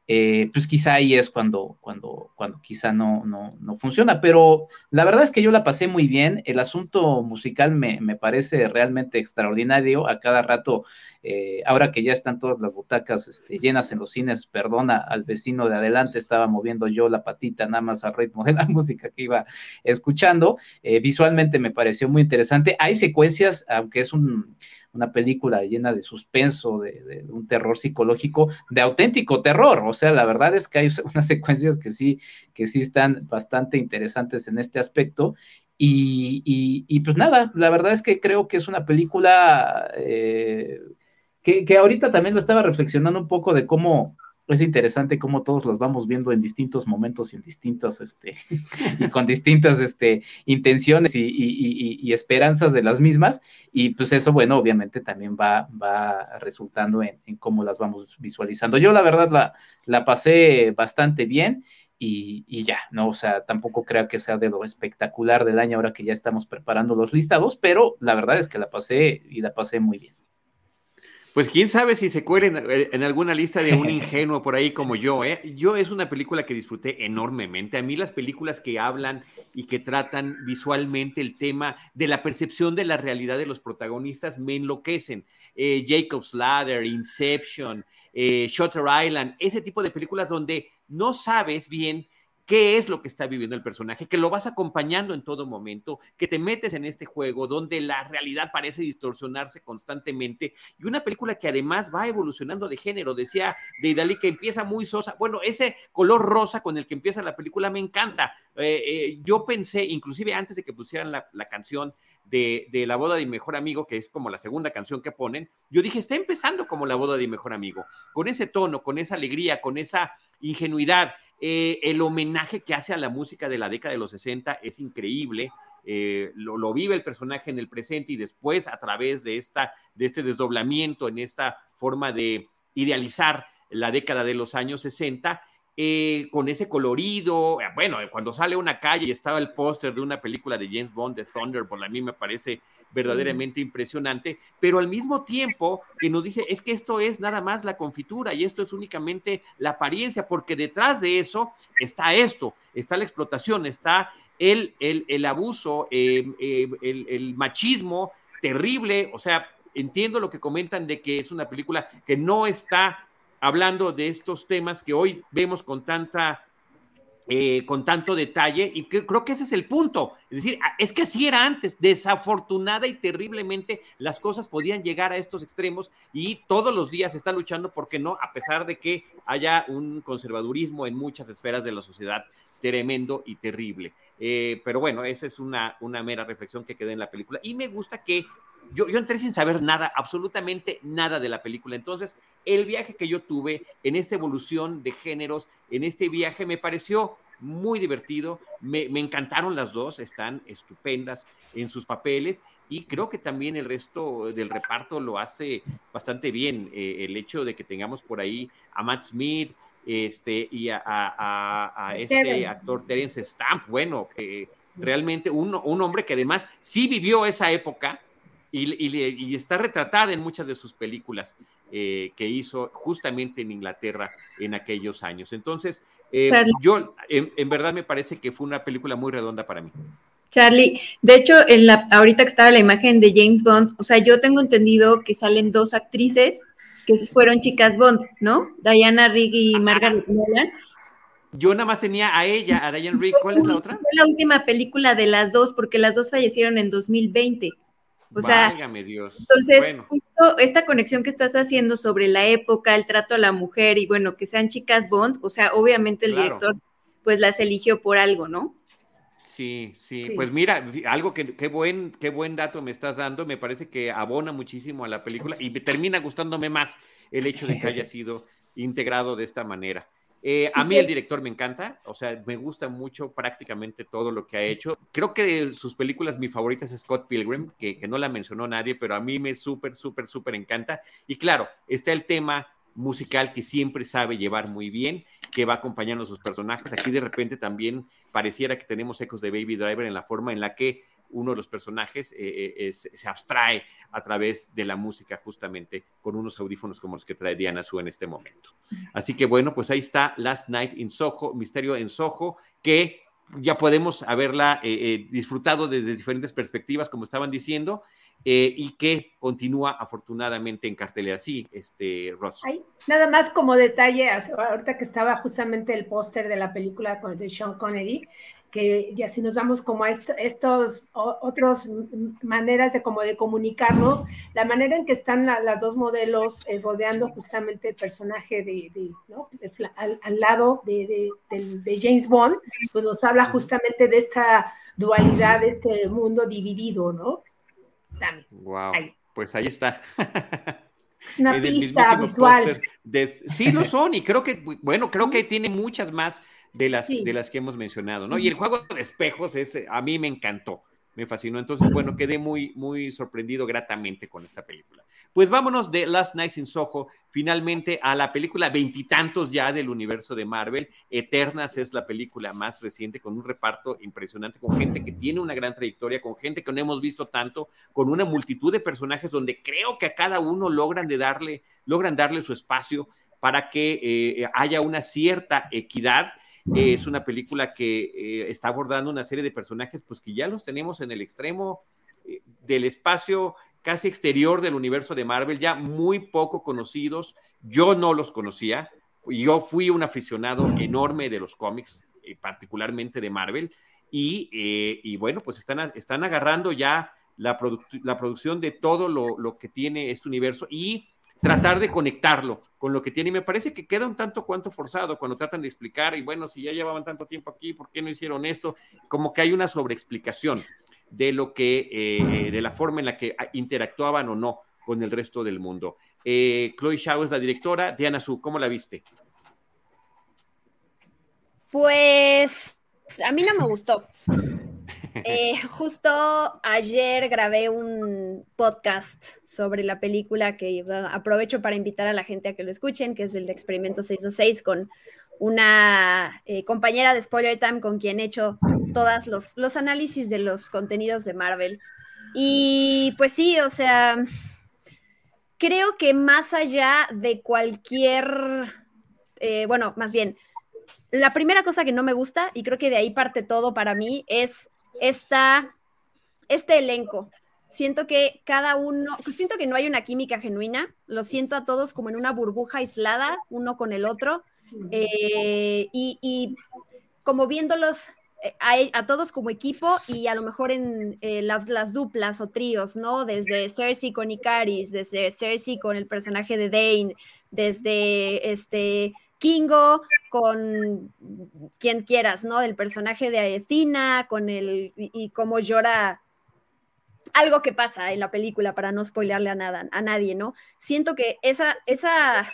eh, pues quizá ahí es cuando, cuando, cuando quizá no, no, no, funciona. Pero la verdad es que yo la pasé muy bien. El asunto musical me, me parece realmente extraordinario. A cada rato eh, ahora que ya están todas las butacas este, llenas en los cines, perdona al vecino de adelante, estaba moviendo yo la patita nada más al ritmo de la música que iba escuchando. Eh, visualmente me pareció muy interesante. Hay secuencias, aunque es un una película llena de suspenso, de, un terror psicológico, de auténtico terror. O sea, la verdad es que hay unas secuencias que sí, que sí están bastante interesantes en este aspecto. Y, pues nada, la verdad es que creo que es una película eh, que, ahorita también lo estaba reflexionando un poco de cómo es interesante cómo todos los vamos viendo en distintos momentos y este, con distintas, este, intenciones y, esperanzas de las mismas, y pues eso, bueno, obviamente también va, va resultando en, cómo las vamos visualizando. Yo la verdad la, la pasé bastante bien, y, y, ya, ¿no? O sea, tampoco creo que sea de lo espectacular del año ahora que ya estamos preparando los listados, pero la verdad es que la pasé y la pasé muy bien. Pues quién sabe si se cuere eh, en, alguna lista de un ingenuo por ahí como yo. ¿eh? Yo es una película que disfruté enormemente. A mí las películas que hablan y que tratan visualmente el tema de la percepción de la realidad de los protagonistas me enloquecen. Eh, Jacob's Ladder, Inception, eh, Shutter Island, ese tipo de películas donde no sabes bien qué es lo que está viviendo el personaje, que lo vas acompañando en todo momento, que te metes en este juego donde la realidad parece distorsionarse constantemente y una película que además va evolucionando de género, decía Deidali que empieza muy sosa, bueno, ese color rosa con el que empieza la película me encanta. Eh, eh, yo pensé, inclusive antes de que pusieran la, canción de, de, la boda de mi mejor amigo, que es como la segunda canción que ponen, yo dije, está empezando como la boda de mi mejor amigo, con ese tono, con esa alegría, con esa ingenuidad. Eh, el homenaje que hace a la música de la década de los 60 es increíble. Eh, lo, vive el personaje en el presente y después a través de, esta, de este desdoblamiento en esta forma de idealizar la década de los años 60, eh, con ese colorido. Bueno, cuando sale una calle y estaba el póster de una película de James Bond, de Thunderbolt, a mí me parece verdaderamente impresionante, pero al mismo tiempo que nos dice, es que esto es nada más la confitura y esto es únicamente la apariencia, porque detrás de eso está esto, está la explotación, está el, el, abuso, em, em, el, el machismo terrible, o sea, entiendo lo que comentan de que es una película que no está hablando de estos temas que hoy vemos con tanta eh, con tanto detalle y creo que ese es el punto. Es decir, es que así era antes. Desafortunada y terriblemente las cosas podían llegar a estos extremos y todos los días se está luchando porque no, a pesar de que haya un conservadurismo en muchas esferas de la sociedad tremendo y terrible. Eh, pero bueno, esa es una, una mera reflexión que queda en la película y me gusta que yo, yo, entré sin saber nada, absolutamente nada de la película. Entonces, el viaje que yo tuve en esta evolución de géneros, en este viaje, me pareció muy divertido. Me, encantaron las dos, están estupendas en sus papeles y creo que también el resto del reparto lo hace bastante bien. Eh, el hecho de que tengamos por ahí a Matt Smith este, y a, este actor Terence Stamp, bueno, eh, realmente un, un hombre que además sí vivió esa época y, está retratada en muchas de sus películas eh, que hizo justamente en Inglaterra en aquellos años. Entonces, eh, yo en, verdad me parece que fue una película muy redonda para mí. Charlie, de hecho, en la, ahorita que estaba la imagen de James Bond, o sea, yo tengo entendido que salen dos actrices que fueron chicas Bond, ¿no? Diana Rigg y Margaret Nolan. Yo nada más tenía a ella, a Diana Rigg. ¿Cuál es la otra? Fue la última película de las dos, porque las dos fallecieron en 2020. O sea, Dios. entonces, justo esta conexión que estás haciendo sobre la época, el trato a la mujer y bueno, que sean chicas Bond, o sea, obviamente el director pues las eligió por algo, ¿no? Sí, sí, pues mira, algo que qué buen, qué buen dato me estás dando, me parece que abona muchísimo a la película y me termina gustándome más el hecho de que haya sido integrado de esta manera. Eh, a mí el director me encanta, o sea, me gusta mucho prácticamente todo lo que ha hecho. Creo que de sus películas mi favorita es Scott Pilgrim, que, que no la mencionó nadie, pero a mí me súper, súper, súper encanta. Y claro, está el tema musical que siempre sabe llevar muy bien, que va acompañando a sus personajes. Aquí de repente también pareciera que tenemos ecos de Baby Driver en la forma en la que uno de los personajes eh, eh, se abstrae a través de la música justamente con unos audífonos como los que trae Diana Su en este momento. Así que bueno, pues ahí está Last Night in Soho, Misterio en Soho, que ya podemos haberla eh, disfrutado desde diferentes perspectivas, como estaban diciendo. eh, y que continúa afortunadamente en cartelera. Sí, este, Ross. nada más como detalle, ahorita que estaba justamente el póster de la película de Sean Connery, que ya si nos vamos como a estos otras maneras de como de comunicarnos, la manera en que están las dos modelos eh, rodeando justamente el personaje de, ¿no? al, lado de, James Bond, pues nos habla justamente de esta dualidad, de este mundo dividido, ¿no? También. Wow. Pues ahí está. Es una pista visual. sí, lo son, y creo que, bueno, creo que tiene muchas más de las, de las que hemos mencionado, ¿no? Y el juego de espejos es, a mí me encantó, me fascinó. Entonces, bueno, quedé muy, muy sorprendido gratamente con esta película. Pues vámonos de Last Night in Soho finalmente a la película veintitantos ya del universo de Marvel. Eternas es la película más reciente con un reparto impresionante, con gente que tiene una gran trayectoria, con gente que no hemos visto tanto, con una multitud de personajes donde creo que a cada uno logran, de darle, logran darle su espacio para que eh, haya una cierta equidad es una película que eh, está abordando una serie de personajes, pues que ya los tenemos en el extremo eh, del espacio casi exterior del universo de Marvel, ya muy poco conocidos. Yo no los conocía. Yo fui un aficionado enorme de los cómics, eh, particularmente de Marvel. Y, bueno, pues están, están agarrando ya la, producción de todo lo, lo, que tiene este universo y tratar de conectarlo con lo que tiene. Y me parece que queda un tanto cuanto forzado cuando tratan de explicar, y bueno, si ya llevaban tanto tiempo aquí, ¿por qué no hicieron esto? Como que hay una sobreexplicación de lo que, eh, de la forma en la que interactuaban o no con el resto del mundo. Eh, Chloe Shaw es la directora. Diana Su, ¿cómo la viste? Pues a mí no me gustó. Eh, justo ayer grabé un podcast sobre la película que aprovecho para invitar a la gente a que lo escuchen, que es el Experimento 626 con una eh, compañera de Spoiler Time con quien he hecho todos los, los análisis de los contenidos de Marvel. Y pues sí, o sea, creo que más allá de cualquier, eh, bueno, más bien, la primera cosa que no me gusta, y creo que de ahí parte todo para mí, es esta, este elenco. Siento que cada uno, siento que no hay una química genuina, lo siento a todos como en una burbuja aislada, uno con el otro, eh, y, como viéndolos eh, a, todos como equipo y a lo mejor en eh, las, las, duplas o tríos, ¿no? Desde Cersei con Icaris, desde Cersei con el personaje de Dane, desde este Kingo, con quien quieras, ¿no? El personaje de Aethina, con el y, cómo llora algo que pasa en la película para no spoilearle a nada, a nadie, ¿no? Siento que esa, esa,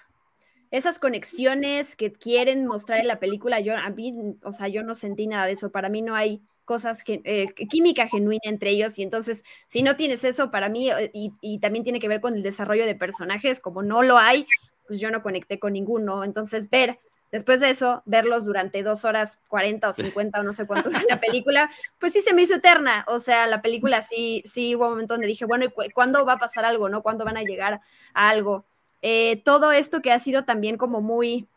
esas conexiones que quieren mostrar en la película, yo a mí, o sea, yo no sentí nada de eso. Para mí no hay cosas, que, eh, química genuina entre ellos y entonces si no tienes eso para mí eh, y, y, también tiene que ver con el desarrollo de personajes, como no lo hay, pues yo no conecté con ninguno. Entonces, ver, después de eso, verlos durante dos horas, 40 o 50 o no sé cuánto la película, pues sí se me hizo eterna. O sea, la película sí, sí hubo un momento donde dije, bueno, ¿y cuándo va a pasar algo, no? ¿Cuándo van a llegar a algo? Eh, todo esto que ha sido también como muy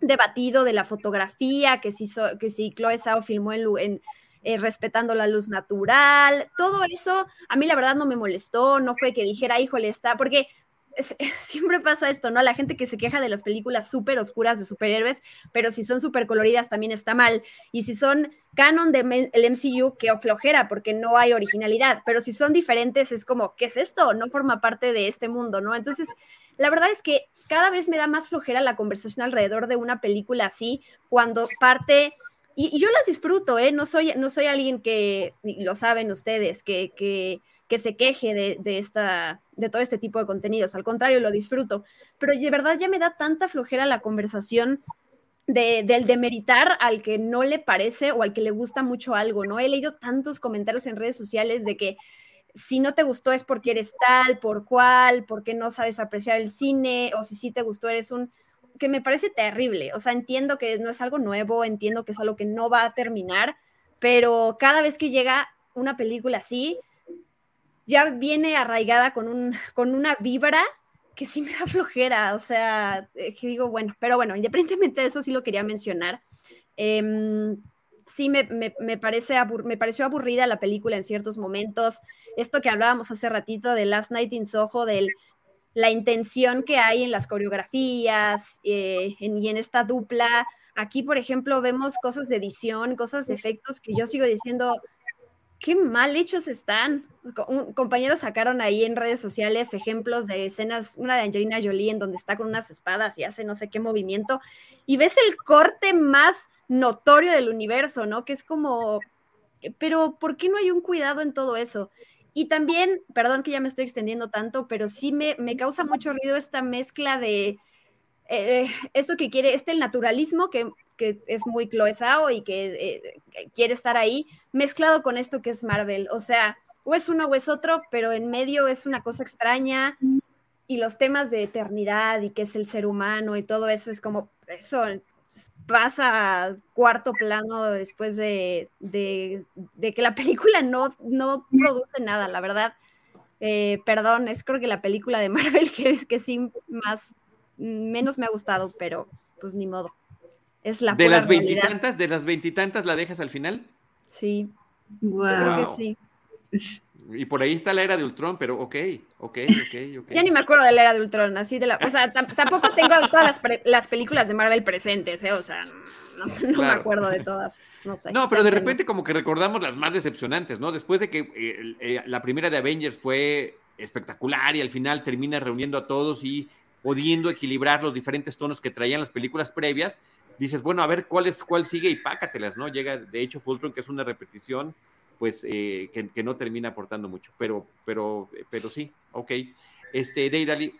debatido de la fotografía, que si, que si Chloe Zhao filmó en, eh, respetando la luz natural, todo eso a mí la verdad no me molestó, no fue que dijera, híjole, está, porque siempre pasa esto, ¿no? La gente que se queja de las películas súper oscuras de superhéroes, pero si son súper coloridas también está mal. Y si son canon del MCU, que flojera, porque no hay originalidad. Pero si son diferentes, es como, ¿qué es esto? No forma parte de este mundo, ¿no? Entonces, la verdad es que cada vez me da más flojera la conversación alrededor de una película así, cuando parte... Y, yo las disfruto, ¿eh? No soy, no soy alguien que, lo saben ustedes, que que se queje de, esta, de todo este tipo de contenidos. Al contrario, lo disfruto. Pero de verdad ya me da tanta flojera la conversación de, del demeritar al que no le parece o al que le gusta mucho algo, ¿no? He leído tantos comentarios en redes sociales de que si no te gustó es porque eres tal, por cual, porque no sabes apreciar el cine, o si sí te gustó eres un que me parece terrible. O sea, entiendo que no es algo nuevo, entiendo que es algo que no va a terminar, pero cada vez que llega una película así, ya viene arraigada con, un, con una vibra que sí me da flojera, o sea, eh, que digo, bueno, pero bueno, independientemente de eso sí lo quería mencionar. Em, sí me, parece me pareció aburrida la película en ciertos momentos. Esto que hablábamos hace ratito de Last Night in Soho, de la intención que hay en las coreografías eh, y en esta dupla. Aquí, por ejemplo, vemos cosas de edición, cosas de efectos que yo sigo diciendo, qué mal hechos están. compañeros sacaron ahí en redes sociales ejemplos de escenas, una de Angelina Jolie en donde está con unas espadas y hace no sé qué movimiento, y ves el corte más notorio del universo, ¿no? Que es como, pero ¿por qué no hay un cuidado en todo eso? Y también, perdón que ya me estoy extendiendo tanto, pero sí me, me causa mucho ruido esta mezcla de eh, esto que quiere, este el naturalismo que que es muy Chloe y que eh, quiere estar ahí, mezclado con esto que es Marvel. O sea, o es uno o es otro, pero en medio es una cosa extraña y los temas de eternidad y qué es el ser humano y todo eso es como eso pasa a cuarto plano después de, de, que la película no, no produce nada, la verdad. Eh, perdón, es creo que la película de Marvel que es que sí más menos me ha gustado, pero pues ni modo. Es la de las veintitantas, de las veintitantas la dejas al final. Sí. Creo que sí. Y por ahí está la era de Ultron, pero ok, ok, ok, ok. ya ni me acuerdo de la era de Ultron, así de la. O sea, tampoco tengo todas las, películas de Marvel presentes, ¿eh? O sea, no, me acuerdo de todas. No sé. No, pero de repente, como que recordamos las más decepcionantes, ¿no? Después de que eh, eh, la primera de Avengers fue espectacular y al final termina reuniendo a todos y pudiendo equilibrar los diferentes tonos que traían las películas previas, dices, bueno, a ver cuál es, cuál sigue y pácatelas, ¿no? Llega, de hecho, Fultron, que es una repetición, pues eh, que, no termina aportando mucho, pero, pero, pero sí, ok. Este, Deidali.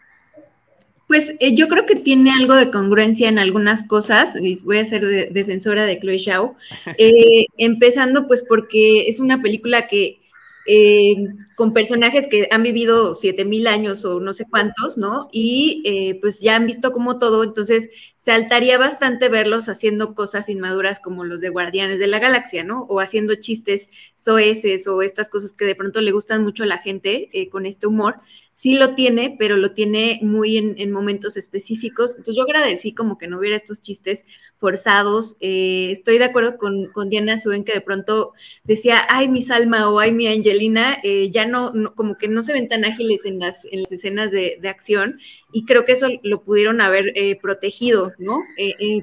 Pues eh, yo creo que tiene algo de congruencia en algunas cosas, voy a ser defensora de Chloe Zhao, eh, empezando pues porque es una película que eh, con personajes que han vivido siete mil años o no sé cuántos, ¿no? Y eh, pues ya han visto como todo, entonces saltaría bastante verlos haciendo cosas inmaduras como los de Guardianes de la Galaxia, ¿no? O haciendo chistes soeces o estas cosas que de pronto le gustan mucho a la gente eh, con este humor sí lo tiene, pero lo tiene muy en, momentos específicos. Entonces yo agradecí como que no hubiera estos chistes forzados. Eh, estoy de acuerdo con, Diana Suen que de pronto decía, ay, mi Salma o ay, mi Angelina, eh, ya no, como que no se ven tan ágiles en las, en las escenas de, acción y creo que eso lo pudieron haber eh, protegido, ¿no?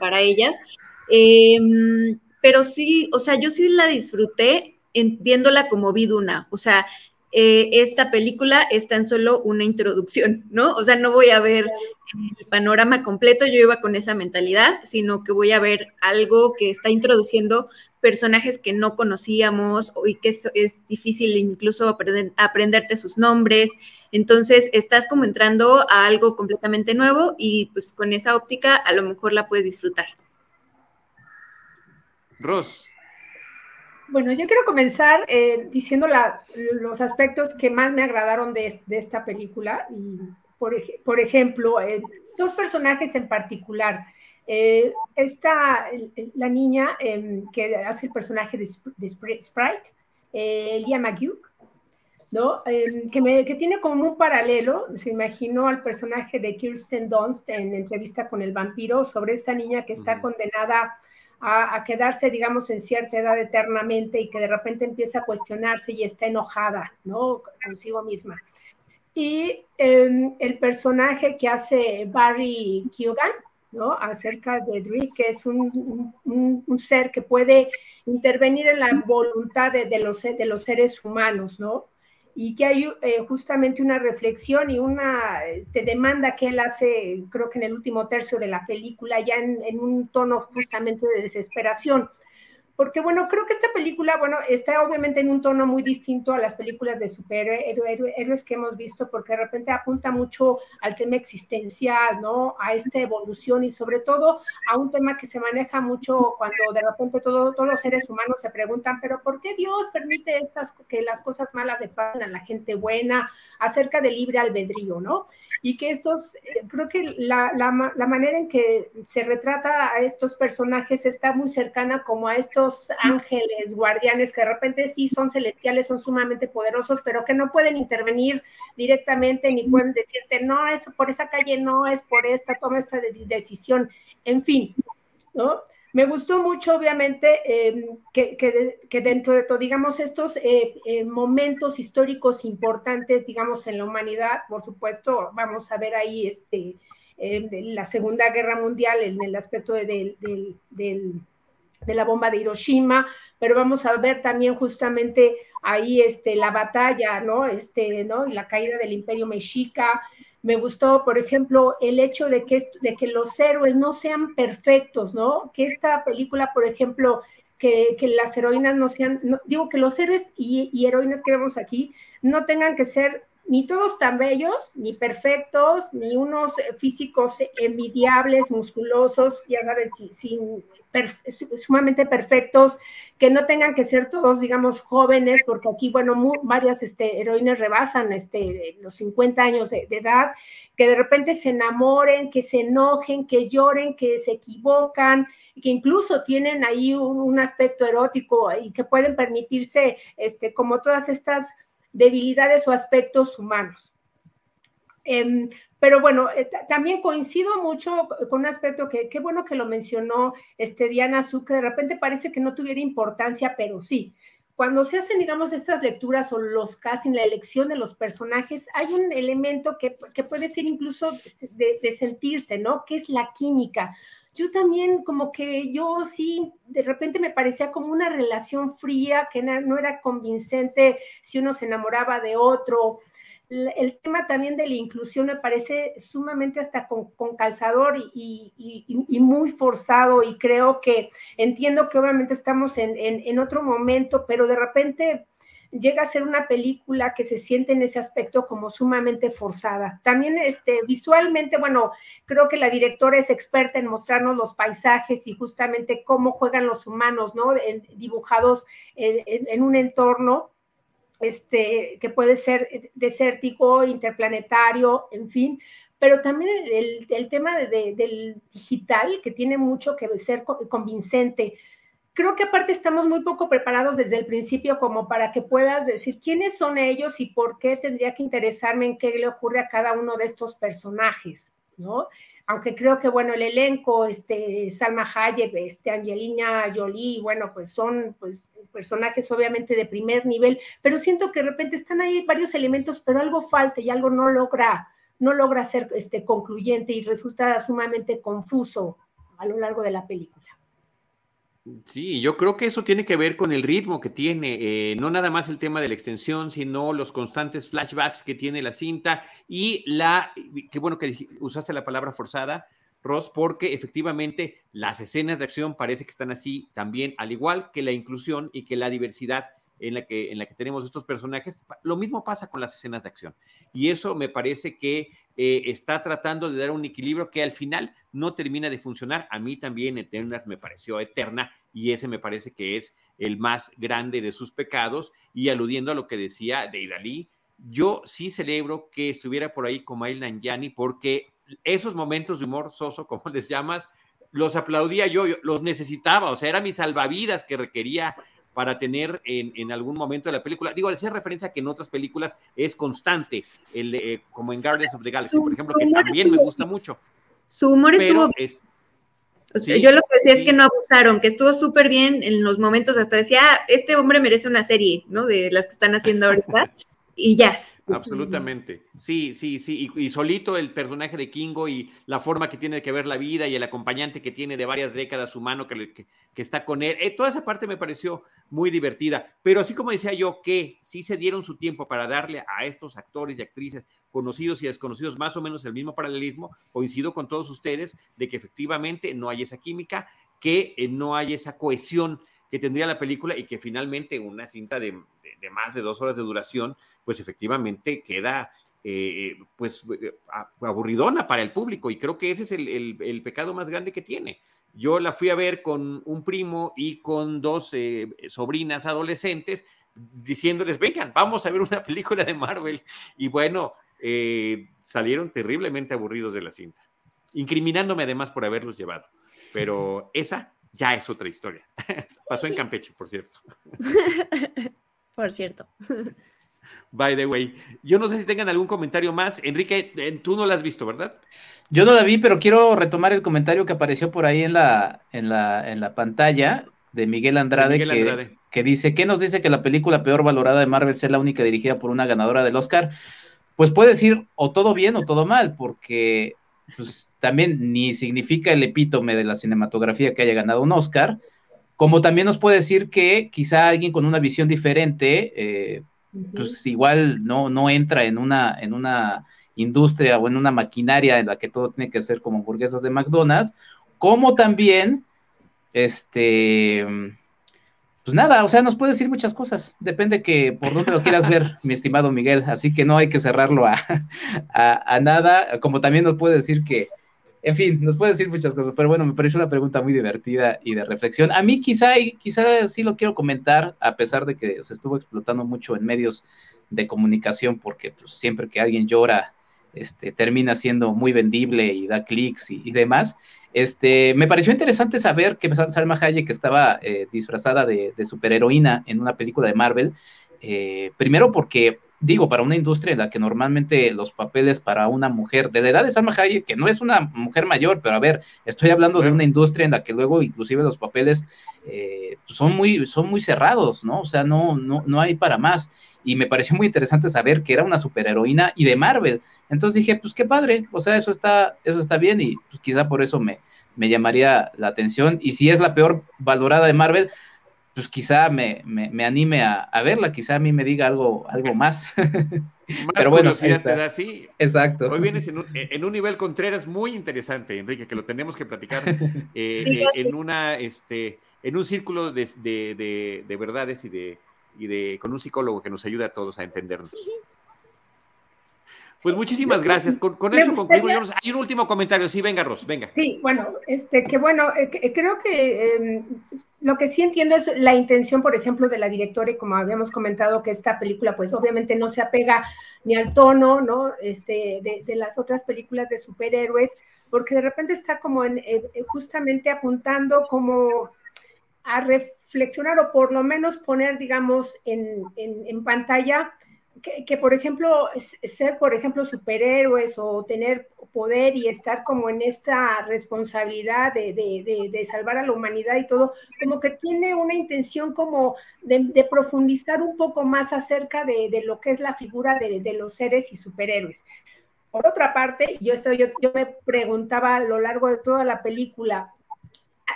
para ellas. Em, pero sí, o sea, yo sí la disfruté viéndola como Viduna, o sea, eh, esta película es tan solo una introducción, ¿no? O sea, no voy a ver el panorama completo, yo iba con esa mentalidad, sino que voy a ver algo que está introduciendo personajes que no conocíamos y que es, difícil incluso aprenderte sus nombres. Entonces, estás como entrando a algo completamente nuevo y pues con esa óptica a lo mejor la puedes disfrutar. Ross. Bueno, yo quiero comenzar eh, diciendo los aspectos que más me agradaron de, esta película. Y, por, ejemplo, eh, dos personajes en particular. Eh, esta, la niña em, que hace el personaje de, Sprite, Lia McHugh, ¿no? Em, que, me, que, tiene como un paralelo, se imaginó al personaje de Kirsten Dunst en entrevista con el vampiro sobre esta niña que está condenada a, quedarse, digamos, en cierta edad eternamente y que de repente empieza a cuestionarse y está enojada, ¿no? Consigo misma. Y em, el personaje que hace Barry Keoghan, ¿no? Acerca de Drake, que es un, un, ser que puede intervenir en la voluntad de, de, los, de los seres humanos, ¿no? Y que hay eh, justamente una reflexión y una te demanda que él hace, creo que en el último tercio de la película, ya en, en un tono justamente de desesperación porque bueno, creo que esta película, bueno, está obviamente en un tono muy distinto a las películas de superhéroes que hemos visto, porque de repente apunta mucho al tema existencial, ¿no? A esta evolución y sobre todo a un tema que se maneja mucho cuando de repente todos los seres humanos se preguntan, pero ¿por qué Dios permite estas, que las cosas malas le pasen a la gente buena acerca del libre albedrío, ¿no? y que estos, eh, creo que la, la, manera en que se retrata a estos personajes está muy cercana como a estos ángeles, guardianes, que de repente sí son celestiales, son sumamente poderosos, pero que no pueden intervenir directamente ni pueden decirte, no, es por esa calle, no, es por esta, toma esta decisión, en fin, ¿no? Me gustó mucho, obviamente, em, que, dentro de todo, digamos, estos eh, eh, momentos históricos importantes, digamos, en la humanidad, por supuesto, vamos a ver ahí este, em, la Segunda Guerra Mundial en el aspecto de, de, la bomba de Hiroshima, pero vamos a ver también justamente ahí este, la batalla, ¿no? Este, ¿no? La caída del imperio mexica, me gustó, por ejemplo, el hecho de que, de que los héroes no sean perfectos, ¿no? Que esta película, por ejemplo, que, las heroínas no sean, digo que los héroes y, y, heroínas que vemos aquí no tengan que ser ni todos tan bellos, ni perfectos, ni unos físicos envidiables, musculosos, ya sabes, sin, sumamente perfectos, que no tengan que ser todos, digamos, jóvenes, porque aquí, bueno, varias este, heroínas rebasan este, los 50 años de, edad, que de repente se enamoren, que se enojen, que lloren, que se equivocan, que incluso tienen ahí un, aspecto erótico y que pueden permitirse, este, como todas estas debilidades o aspectos humanos. Em, pero bueno, eh, también coincido mucho con un aspecto que qué bueno que lo mencionó este Diana Su, que de repente parece que no tuviera importancia, pero sí. Cuando se hacen, digamos, estas lecturas o los casting, la elección de los personajes, hay un elemento que, puede ser incluso de sentirse, ¿no? Que es la química yo también como que yo sí, de repente me parecía como una relación fría, que no era convincente si uno se enamoraba de otro, el tema también de la inclusión me parece sumamente hasta con, calzador y, muy forzado y creo que entiendo que obviamente estamos en, otro momento, pero de repente llega a ser una película que se siente en ese aspecto como sumamente forzada. También este, visualmente, bueno, creo que la directora es experta en mostrarnos los paisajes y justamente cómo juegan los humanos, ¿no? dibujados en un entorno este, que puede ser desértico, interplanetario, en fin, pero también el, tema del digital, que tiene mucho que ser convincente. Creo que aparte estamos muy poco preparados desde el principio como para que puedas decir quiénes son ellos y por qué tendría que interesarme en qué le ocurre a cada uno de estos personajes, ¿no? aunque creo que, bueno, el elenco, este, Salma Hayek, este, Angelina Jolie, bueno, pues son, pues, personajes obviamente de primer nivel, pero siento que de repente están ahí varios elementos, pero algo falta y algo no logra, no logra ser, este, concluyente y resulta sumamente confuso a lo largo de la película. Sí, yo creo que eso tiene que ver con el ritmo que tiene, eh, no nada más el tema de la extensión, sino los constantes flashbacks que tiene la cinta y la, qué bueno que usaste la palabra forzada, Ross, porque efectivamente las escenas de acción parece que están así también, al igual que la inclusión y que la diversidad en la que, en la que tenemos estos personajes. Lo mismo pasa con las escenas de acción. Y eso me parece que eh, está tratando de dar un equilibrio que al final no termina de funcionar. A mí también Eternas me pareció eterna y ese me parece que es el más grande de sus pecados. Y aludiendo a lo que decía de Idalí, yo sí celebro que estuviera por ahí como Nanjiani porque esos momentos de humor soso, como les llamas, los aplaudía yo, yo, los necesitaba, o sea, era mi salvavidas que requería para tener en, algún momento de la película. Digo, hacer referencia a que en otras películas es constante, el, eh, como en Guardians of the Galaxy, por ejemplo, que también me gusta mucho. Su humor estuvo... yo lo que decía es que no abusaron, que estuvo súper bien en los momentos, hasta decía, ah, este hombre merece una serie, ¿no? De las que están haciendo ahorita, y ya. Absolutamente. Sí, sí, sí. Y, solito el personaje de Kingo y la forma que tiene que ver la vida y el acompañante que tiene de varias décadas humano que, que, está con él. Eh, toda esa parte me pareció muy divertida. Pero así como decía yo, que sí se dieron su tiempo para darle a estos actores y actrices conocidos y desconocidos más o menos el mismo paralelismo, coincido con todos ustedes de que efectivamente no hay esa química, que eh, no hay esa cohesión que tendría la película y que finalmente una cinta de, más de dos horas de duración, pues efectivamente queda eh, pues eh, aburridona para el público y creo que ese es el, pecado más grande que tiene. Yo la fui a ver con un primo y con dos eh, sobrinas adolescentes diciéndoles, vengan, vamos a ver una película de Marvel. Y bueno, salieron terriblemente aburridos de la cinta, incriminándome además por haberlos llevado. Pero esa ya es otra historia. Pasó en Campeche, por cierto. por cierto. By the way, yo no sé si tengan algún comentario más. Enrique, tú no la has visto, ¿verdad? Yo no la vi, pero quiero retomar el comentario que apareció por ahí en la, en la, en la pantalla de Miguel Andrade, que, que, dice, ¿qué nos dice que la película peor valorada de Marvel sea la única dirigida por una ganadora del Oscar? Pues puede decir o todo bien o todo mal, porque pues, también ni significa el epítome de la cinematografía que haya ganado un Oscar, como también nos puede decir que quizá alguien con una visión diferente, eh, pues igual no, no entra en una, en una industria o en una maquinaria en la que todo tiene que ser como hamburguesas de McDonald's, como también, este, pues nada, o sea, nos puede decir muchas cosas, depende que por dónde lo quieras ver, mi estimado Miguel, así que no hay que cerrarlo a, a, nada, como también nos puede decir que, en fin, nos puede decir muchas cosas, pero bueno, me parece una pregunta muy divertida y de reflexión. A mí quizá, quizá sí lo quiero comentar, a pesar de que se estuvo explotando mucho en medios de comunicación, porque pues, siempre que alguien llora, este, termina siendo muy vendible y da clics y, demás. Este, me pareció interesante saber que Salma Hayek estaba eh, disfrazada de, superheroína en una película de Marvel. Eh, primero porque, digo, para una industria en la que normalmente los papeles para una mujer de la edad de Salma Hayek, que no es una mujer mayor, pero a ver, estoy hablando de una industria en la que luego inclusive los papeles eh, son, muy, son muy cerrados, ¿no? O sea, no, no, no hay para más. Y me pareció muy interesante saber que era una superheroína y de Marvel. Entonces dije, pues qué padre, o sea, eso está, eso está bien y pues quizá por eso me, me llamaría la atención. Y si es la peor valorada de Marvel, pues quizá me, me, anime a, verla, quizá a mí me diga algo, algo más. Pero bueno, te da, sí. Exacto. Hoy vienes en un, en un, nivel Contreras muy interesante, Enrique, que lo tenemos que platicar eh, eh, en una, este, en un círculo de, de, de, verdades y de, y de con un psicólogo que nos ayude a todos a entendernos. Pues muchísimas gracias. Con, eso concluimos. Hay un último comentario. Sí, venga, Ros, venga. Sí, bueno, este, que bueno, eh, creo que em, lo que sí entiendo es la intención, por ejemplo, de la directora, y como habíamos comentado, que esta película, pues obviamente no se apega ni al tono, ¿no? Este, de, las otras películas de superhéroes, porque de repente está como en, eh, justamente apuntando como a reflexionar o por lo menos poner, digamos, en, en, pantalla que, por ejemplo, ser, por ejemplo, superhéroes o tener poder y estar como en esta responsabilidad de, de, salvar a la humanidad y todo, como que tiene una intención como de, profundizar un poco más acerca de, lo que es la figura de, los seres y superhéroes. Por otra parte, yo, estoy, yo, yo me preguntaba a lo largo de toda la película,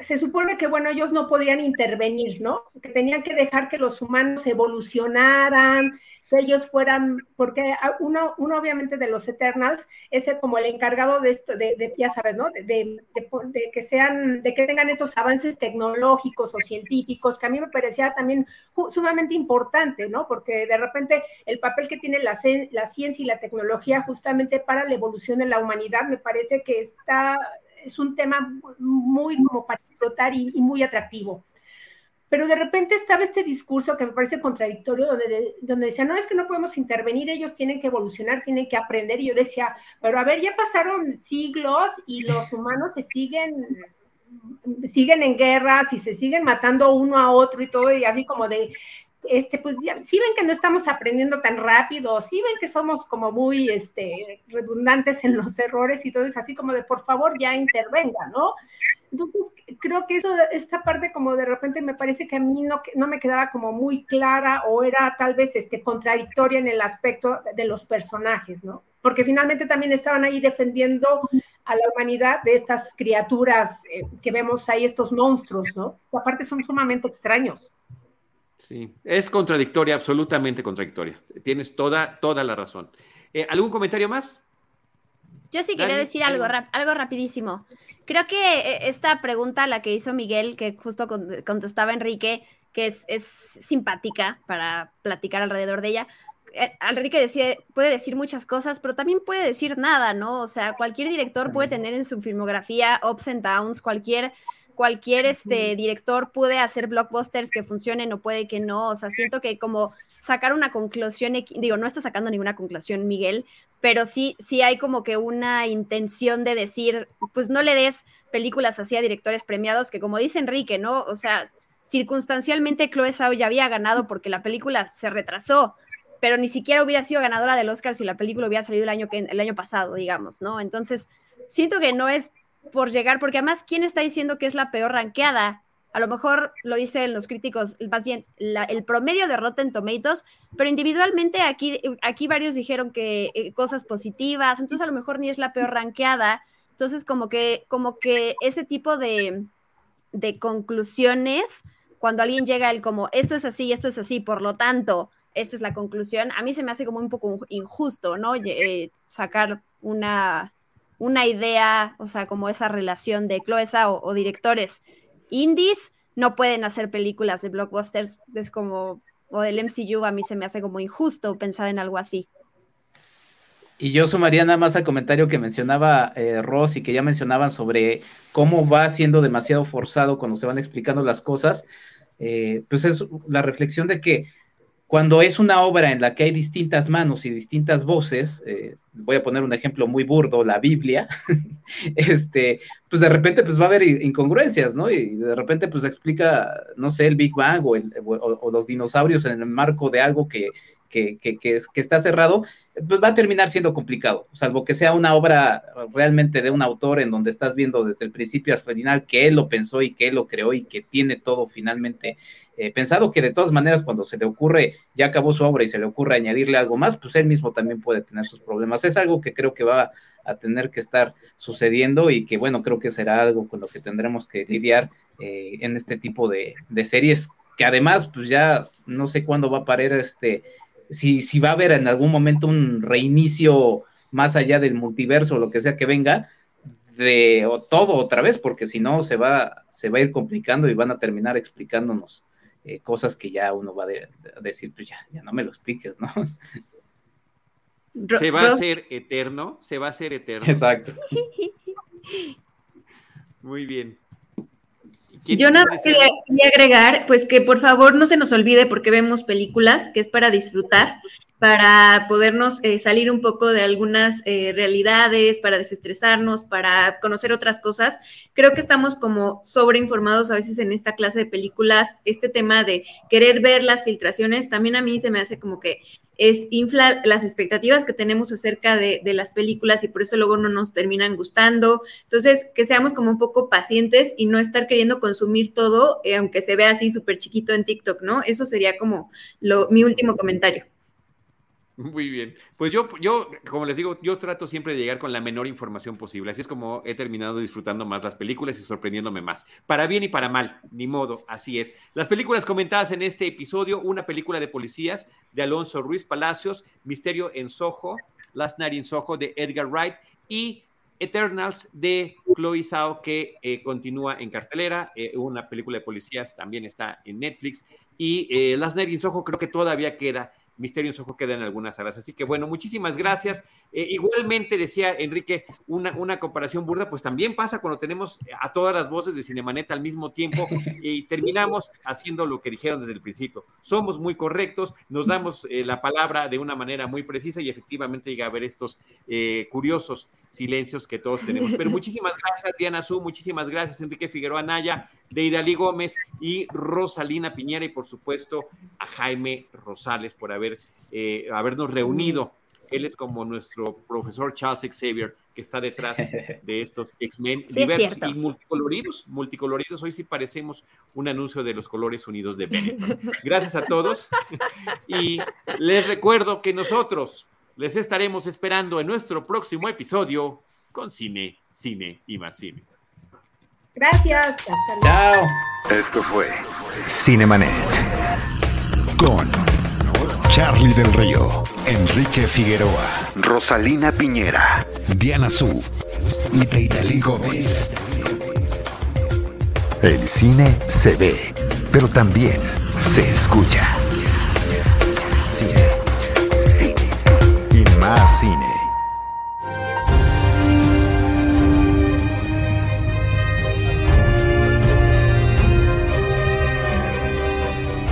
se supone que, bueno, ellos no podían intervenir, ¿no? Que tenían que dejar que los humanos evolucionaran, que ellos fueran, porque uno, uno obviamente de los Eternals es como el encargado de esto, de, ya sabes, ¿no? De, que sean, de que tengan estos avances tecnológicos o científicos, que a mí me parecía también sumamente importante, ¿no? Porque de repente el papel que tiene la, ciencia y la tecnología justamente para la evolución de la humanidad me parece que está, es un tema muy explotar y muy atractivo pero de repente estaba este discurso que me parece contradictorio, donde, donde decía, no, es que no podemos intervenir, ellos tienen que evolucionar, tienen que aprender, y yo decía, pero a ver, ya pasaron siglos y los humanos se siguen, siguen en guerras y se siguen matando uno a otro y todo, y así como de, este, pues ya, sí ven que no estamos aprendiendo tan rápido, sí ven que somos como muy este, redundantes en los errores y todo es así como de, por favor, ya intervenga, ¿no? Entonces, creo que eso, esta parte como de repente me parece que a mí no, no me quedaba como muy clara o era tal vez este, contradictoria en el aspecto de los personajes, ¿no? Porque finalmente también estaban ahí defendiendo a la humanidad de estas criaturas eh, que vemos ahí, estos monstruos, ¿no? Que aparte son sumamente extraños. Sí, es contradictoria, absolutamente contradictoria. Tienes toda, toda la razón. Eh, ¿Algún comentario más? Yo sí quería decir algo, algo rapidísimo. Creo que eh, esta pregunta, la que hizo Miguel, que justo contestaba Enrique, que es, es simpática para platicar alrededor de ella. Eh, Enrique decía, puede decir muchas cosas, pero también puede decir nada, ¿no? O sea, cualquier director puede tener en su filmografía ups and downs, cualquier, cualquier este, director puede hacer blockbusters que funcionen o puede que no. O sea, siento que como sacar una conclusión, digo, no está sacando ninguna conclusión Miguel, pero sí, sí hay como que una intención de decir, pues no le des películas así a directores premiados, que como dice Enrique, ¿no? O sea, circunstancialmente Chloe Zhao ya había ganado porque la película se retrasó, pero ni siquiera hubiera sido ganadora del Oscar si la película hubiera salido el año, que, el año pasado, digamos, ¿no? Entonces, siento que no es por llegar, porque además, ¿quién está diciendo que es la peor ranqueada? A lo mejor lo dicen los críticos, más bien el promedio de Rotten Tomatoes, pero individualmente aquí, aquí varios dijeron que eh, cosas positivas, entonces a lo mejor ni es la peor ranqueada. Entonces, como que, como que ese tipo de, de conclusiones, cuando alguien llega el como, esto es así, esto es así, por lo tanto, esta es la conclusión, a mí se me hace como un poco injusto, ¿no? Eh, sacar una, una idea, o sea, como esa relación de Cloesa o, directores indies no pueden hacer películas de blockbusters, es como, o del MCU, a mí se me hace como injusto pensar en algo así. Y yo sumaría nada más al comentario que mencionaba eh, Ross y que ya mencionaban sobre cómo va siendo demasiado forzado cuando se van explicando las cosas. Eh, pues es la reflexión de que cuando es una obra en la que hay distintas manos y distintas voces, eh, voy a poner un ejemplo muy burdo, la Biblia, este, pues de repente pues va a haber incongruencias, ¿no? Y de repente pues explica, no sé, el Big Bang o, los dinosaurios en el marco de algo que, que, que, está cerrado, pues va a terminar siendo complicado, salvo que sea una obra realmente de un autor en donde estás viendo desde el principio el final que él lo pensó y que él lo creó y que tiene todo finalmente eh, pensado que de todas maneras cuando se le ocurre, ya acabó su obra y se le ocurre añadirle algo más, pues él mismo también puede tener sus problemas. Es algo que creo que va a tener que estar sucediendo y que bueno, creo que será algo con lo que tendremos que lidiar eh, en este tipo de, series, que además pues ya no sé cuándo va a parar este, si, si va a haber en algún momento un reinicio más allá del multiverso o lo que sea que venga, de todo otra vez, porque si no se va, se va a ir complicando y van a terminar explicándonos eh, cosas que ya uno va a decir, pues ya, ya no me lo expliques, ¿no? Se va a hacer eterno, se va a hacer eterno. Exacto. Muy bien. Yo nada más quería, agregar, pues que por favor no se nos olvide porque vemos películas, que es para disfrutar, para podernos eh, salir un poco de algunas eh, realidades, para desestresarnos, para conocer otras cosas. Creo que estamos como sobreinformados a veces en esta clase de películas. Este tema de querer ver las filtraciones, también a mí se me hace como que es infla las expectativas que tenemos acerca de, las películas y por eso luego no nos terminan gustando. Entonces, que seamos como un poco pacientes y no estar queriendo consumir todo, eh, aunque se vea así súper chiquito en TikTok, ¿no? Eso sería como lo, mi último comentario. Muy bien. Pues yo, yo, como les digo, yo trato siempre de llegar con la menor información posible. Así es como he terminado disfrutando más las películas y sorprendiéndome más. Para bien y para mal, ni modo, así es. Las películas comentadas en este episodio, una película de policías de Alonso Ruiz Palacios, Misterio en Soho, Last Night in Soho de Edgar Wright y Eternals de Chloe Zhao que eh, continúa en cartelera. Eh, una película de policías también está en Netflix. Y eh, Last Night in Soho creo que todavía queda Misterio en su ojo queda en algunas salas. Así que bueno, muchísimas gracias. Eh, igualmente decía Enrique, una, una comparación burda, pues también pasa cuando tenemos a todas las voces de Cinemanet al mismo tiempo y terminamos haciendo lo que dijeron desde el principio. Somos muy correctos, nos damos eh, la palabra de una manera muy precisa y efectivamente llega a haber estos eh, curiosos silencios que todos tenemos. Pero muchísimas gracias, Diana Su, muchísimas gracias, Enrique Figueroa Naya, Deidali Gómez y Rosalina Piñera y por supuesto a Jaime Rosales por haber, eh, habernos reunido. Él es como nuestro profesor Charles Xavier, que está detrás de estos X-Men diversos y multicoloridos. Multicoloridos, hoy sí parecemos un anuncio de los colores unidos de Benetton. Gracias a todos. y les recuerdo que nosotros les estaremos esperando en nuestro próximo episodio con Cine, Cine y más Cine. Gracias. Chao. Esto fue Cinemanet con Charlie del Río, Enrique Figueroa, Rosalina Piñera, Diana Su y Teitali Gómez. El cine se ve, pero también se escucha. Más cine.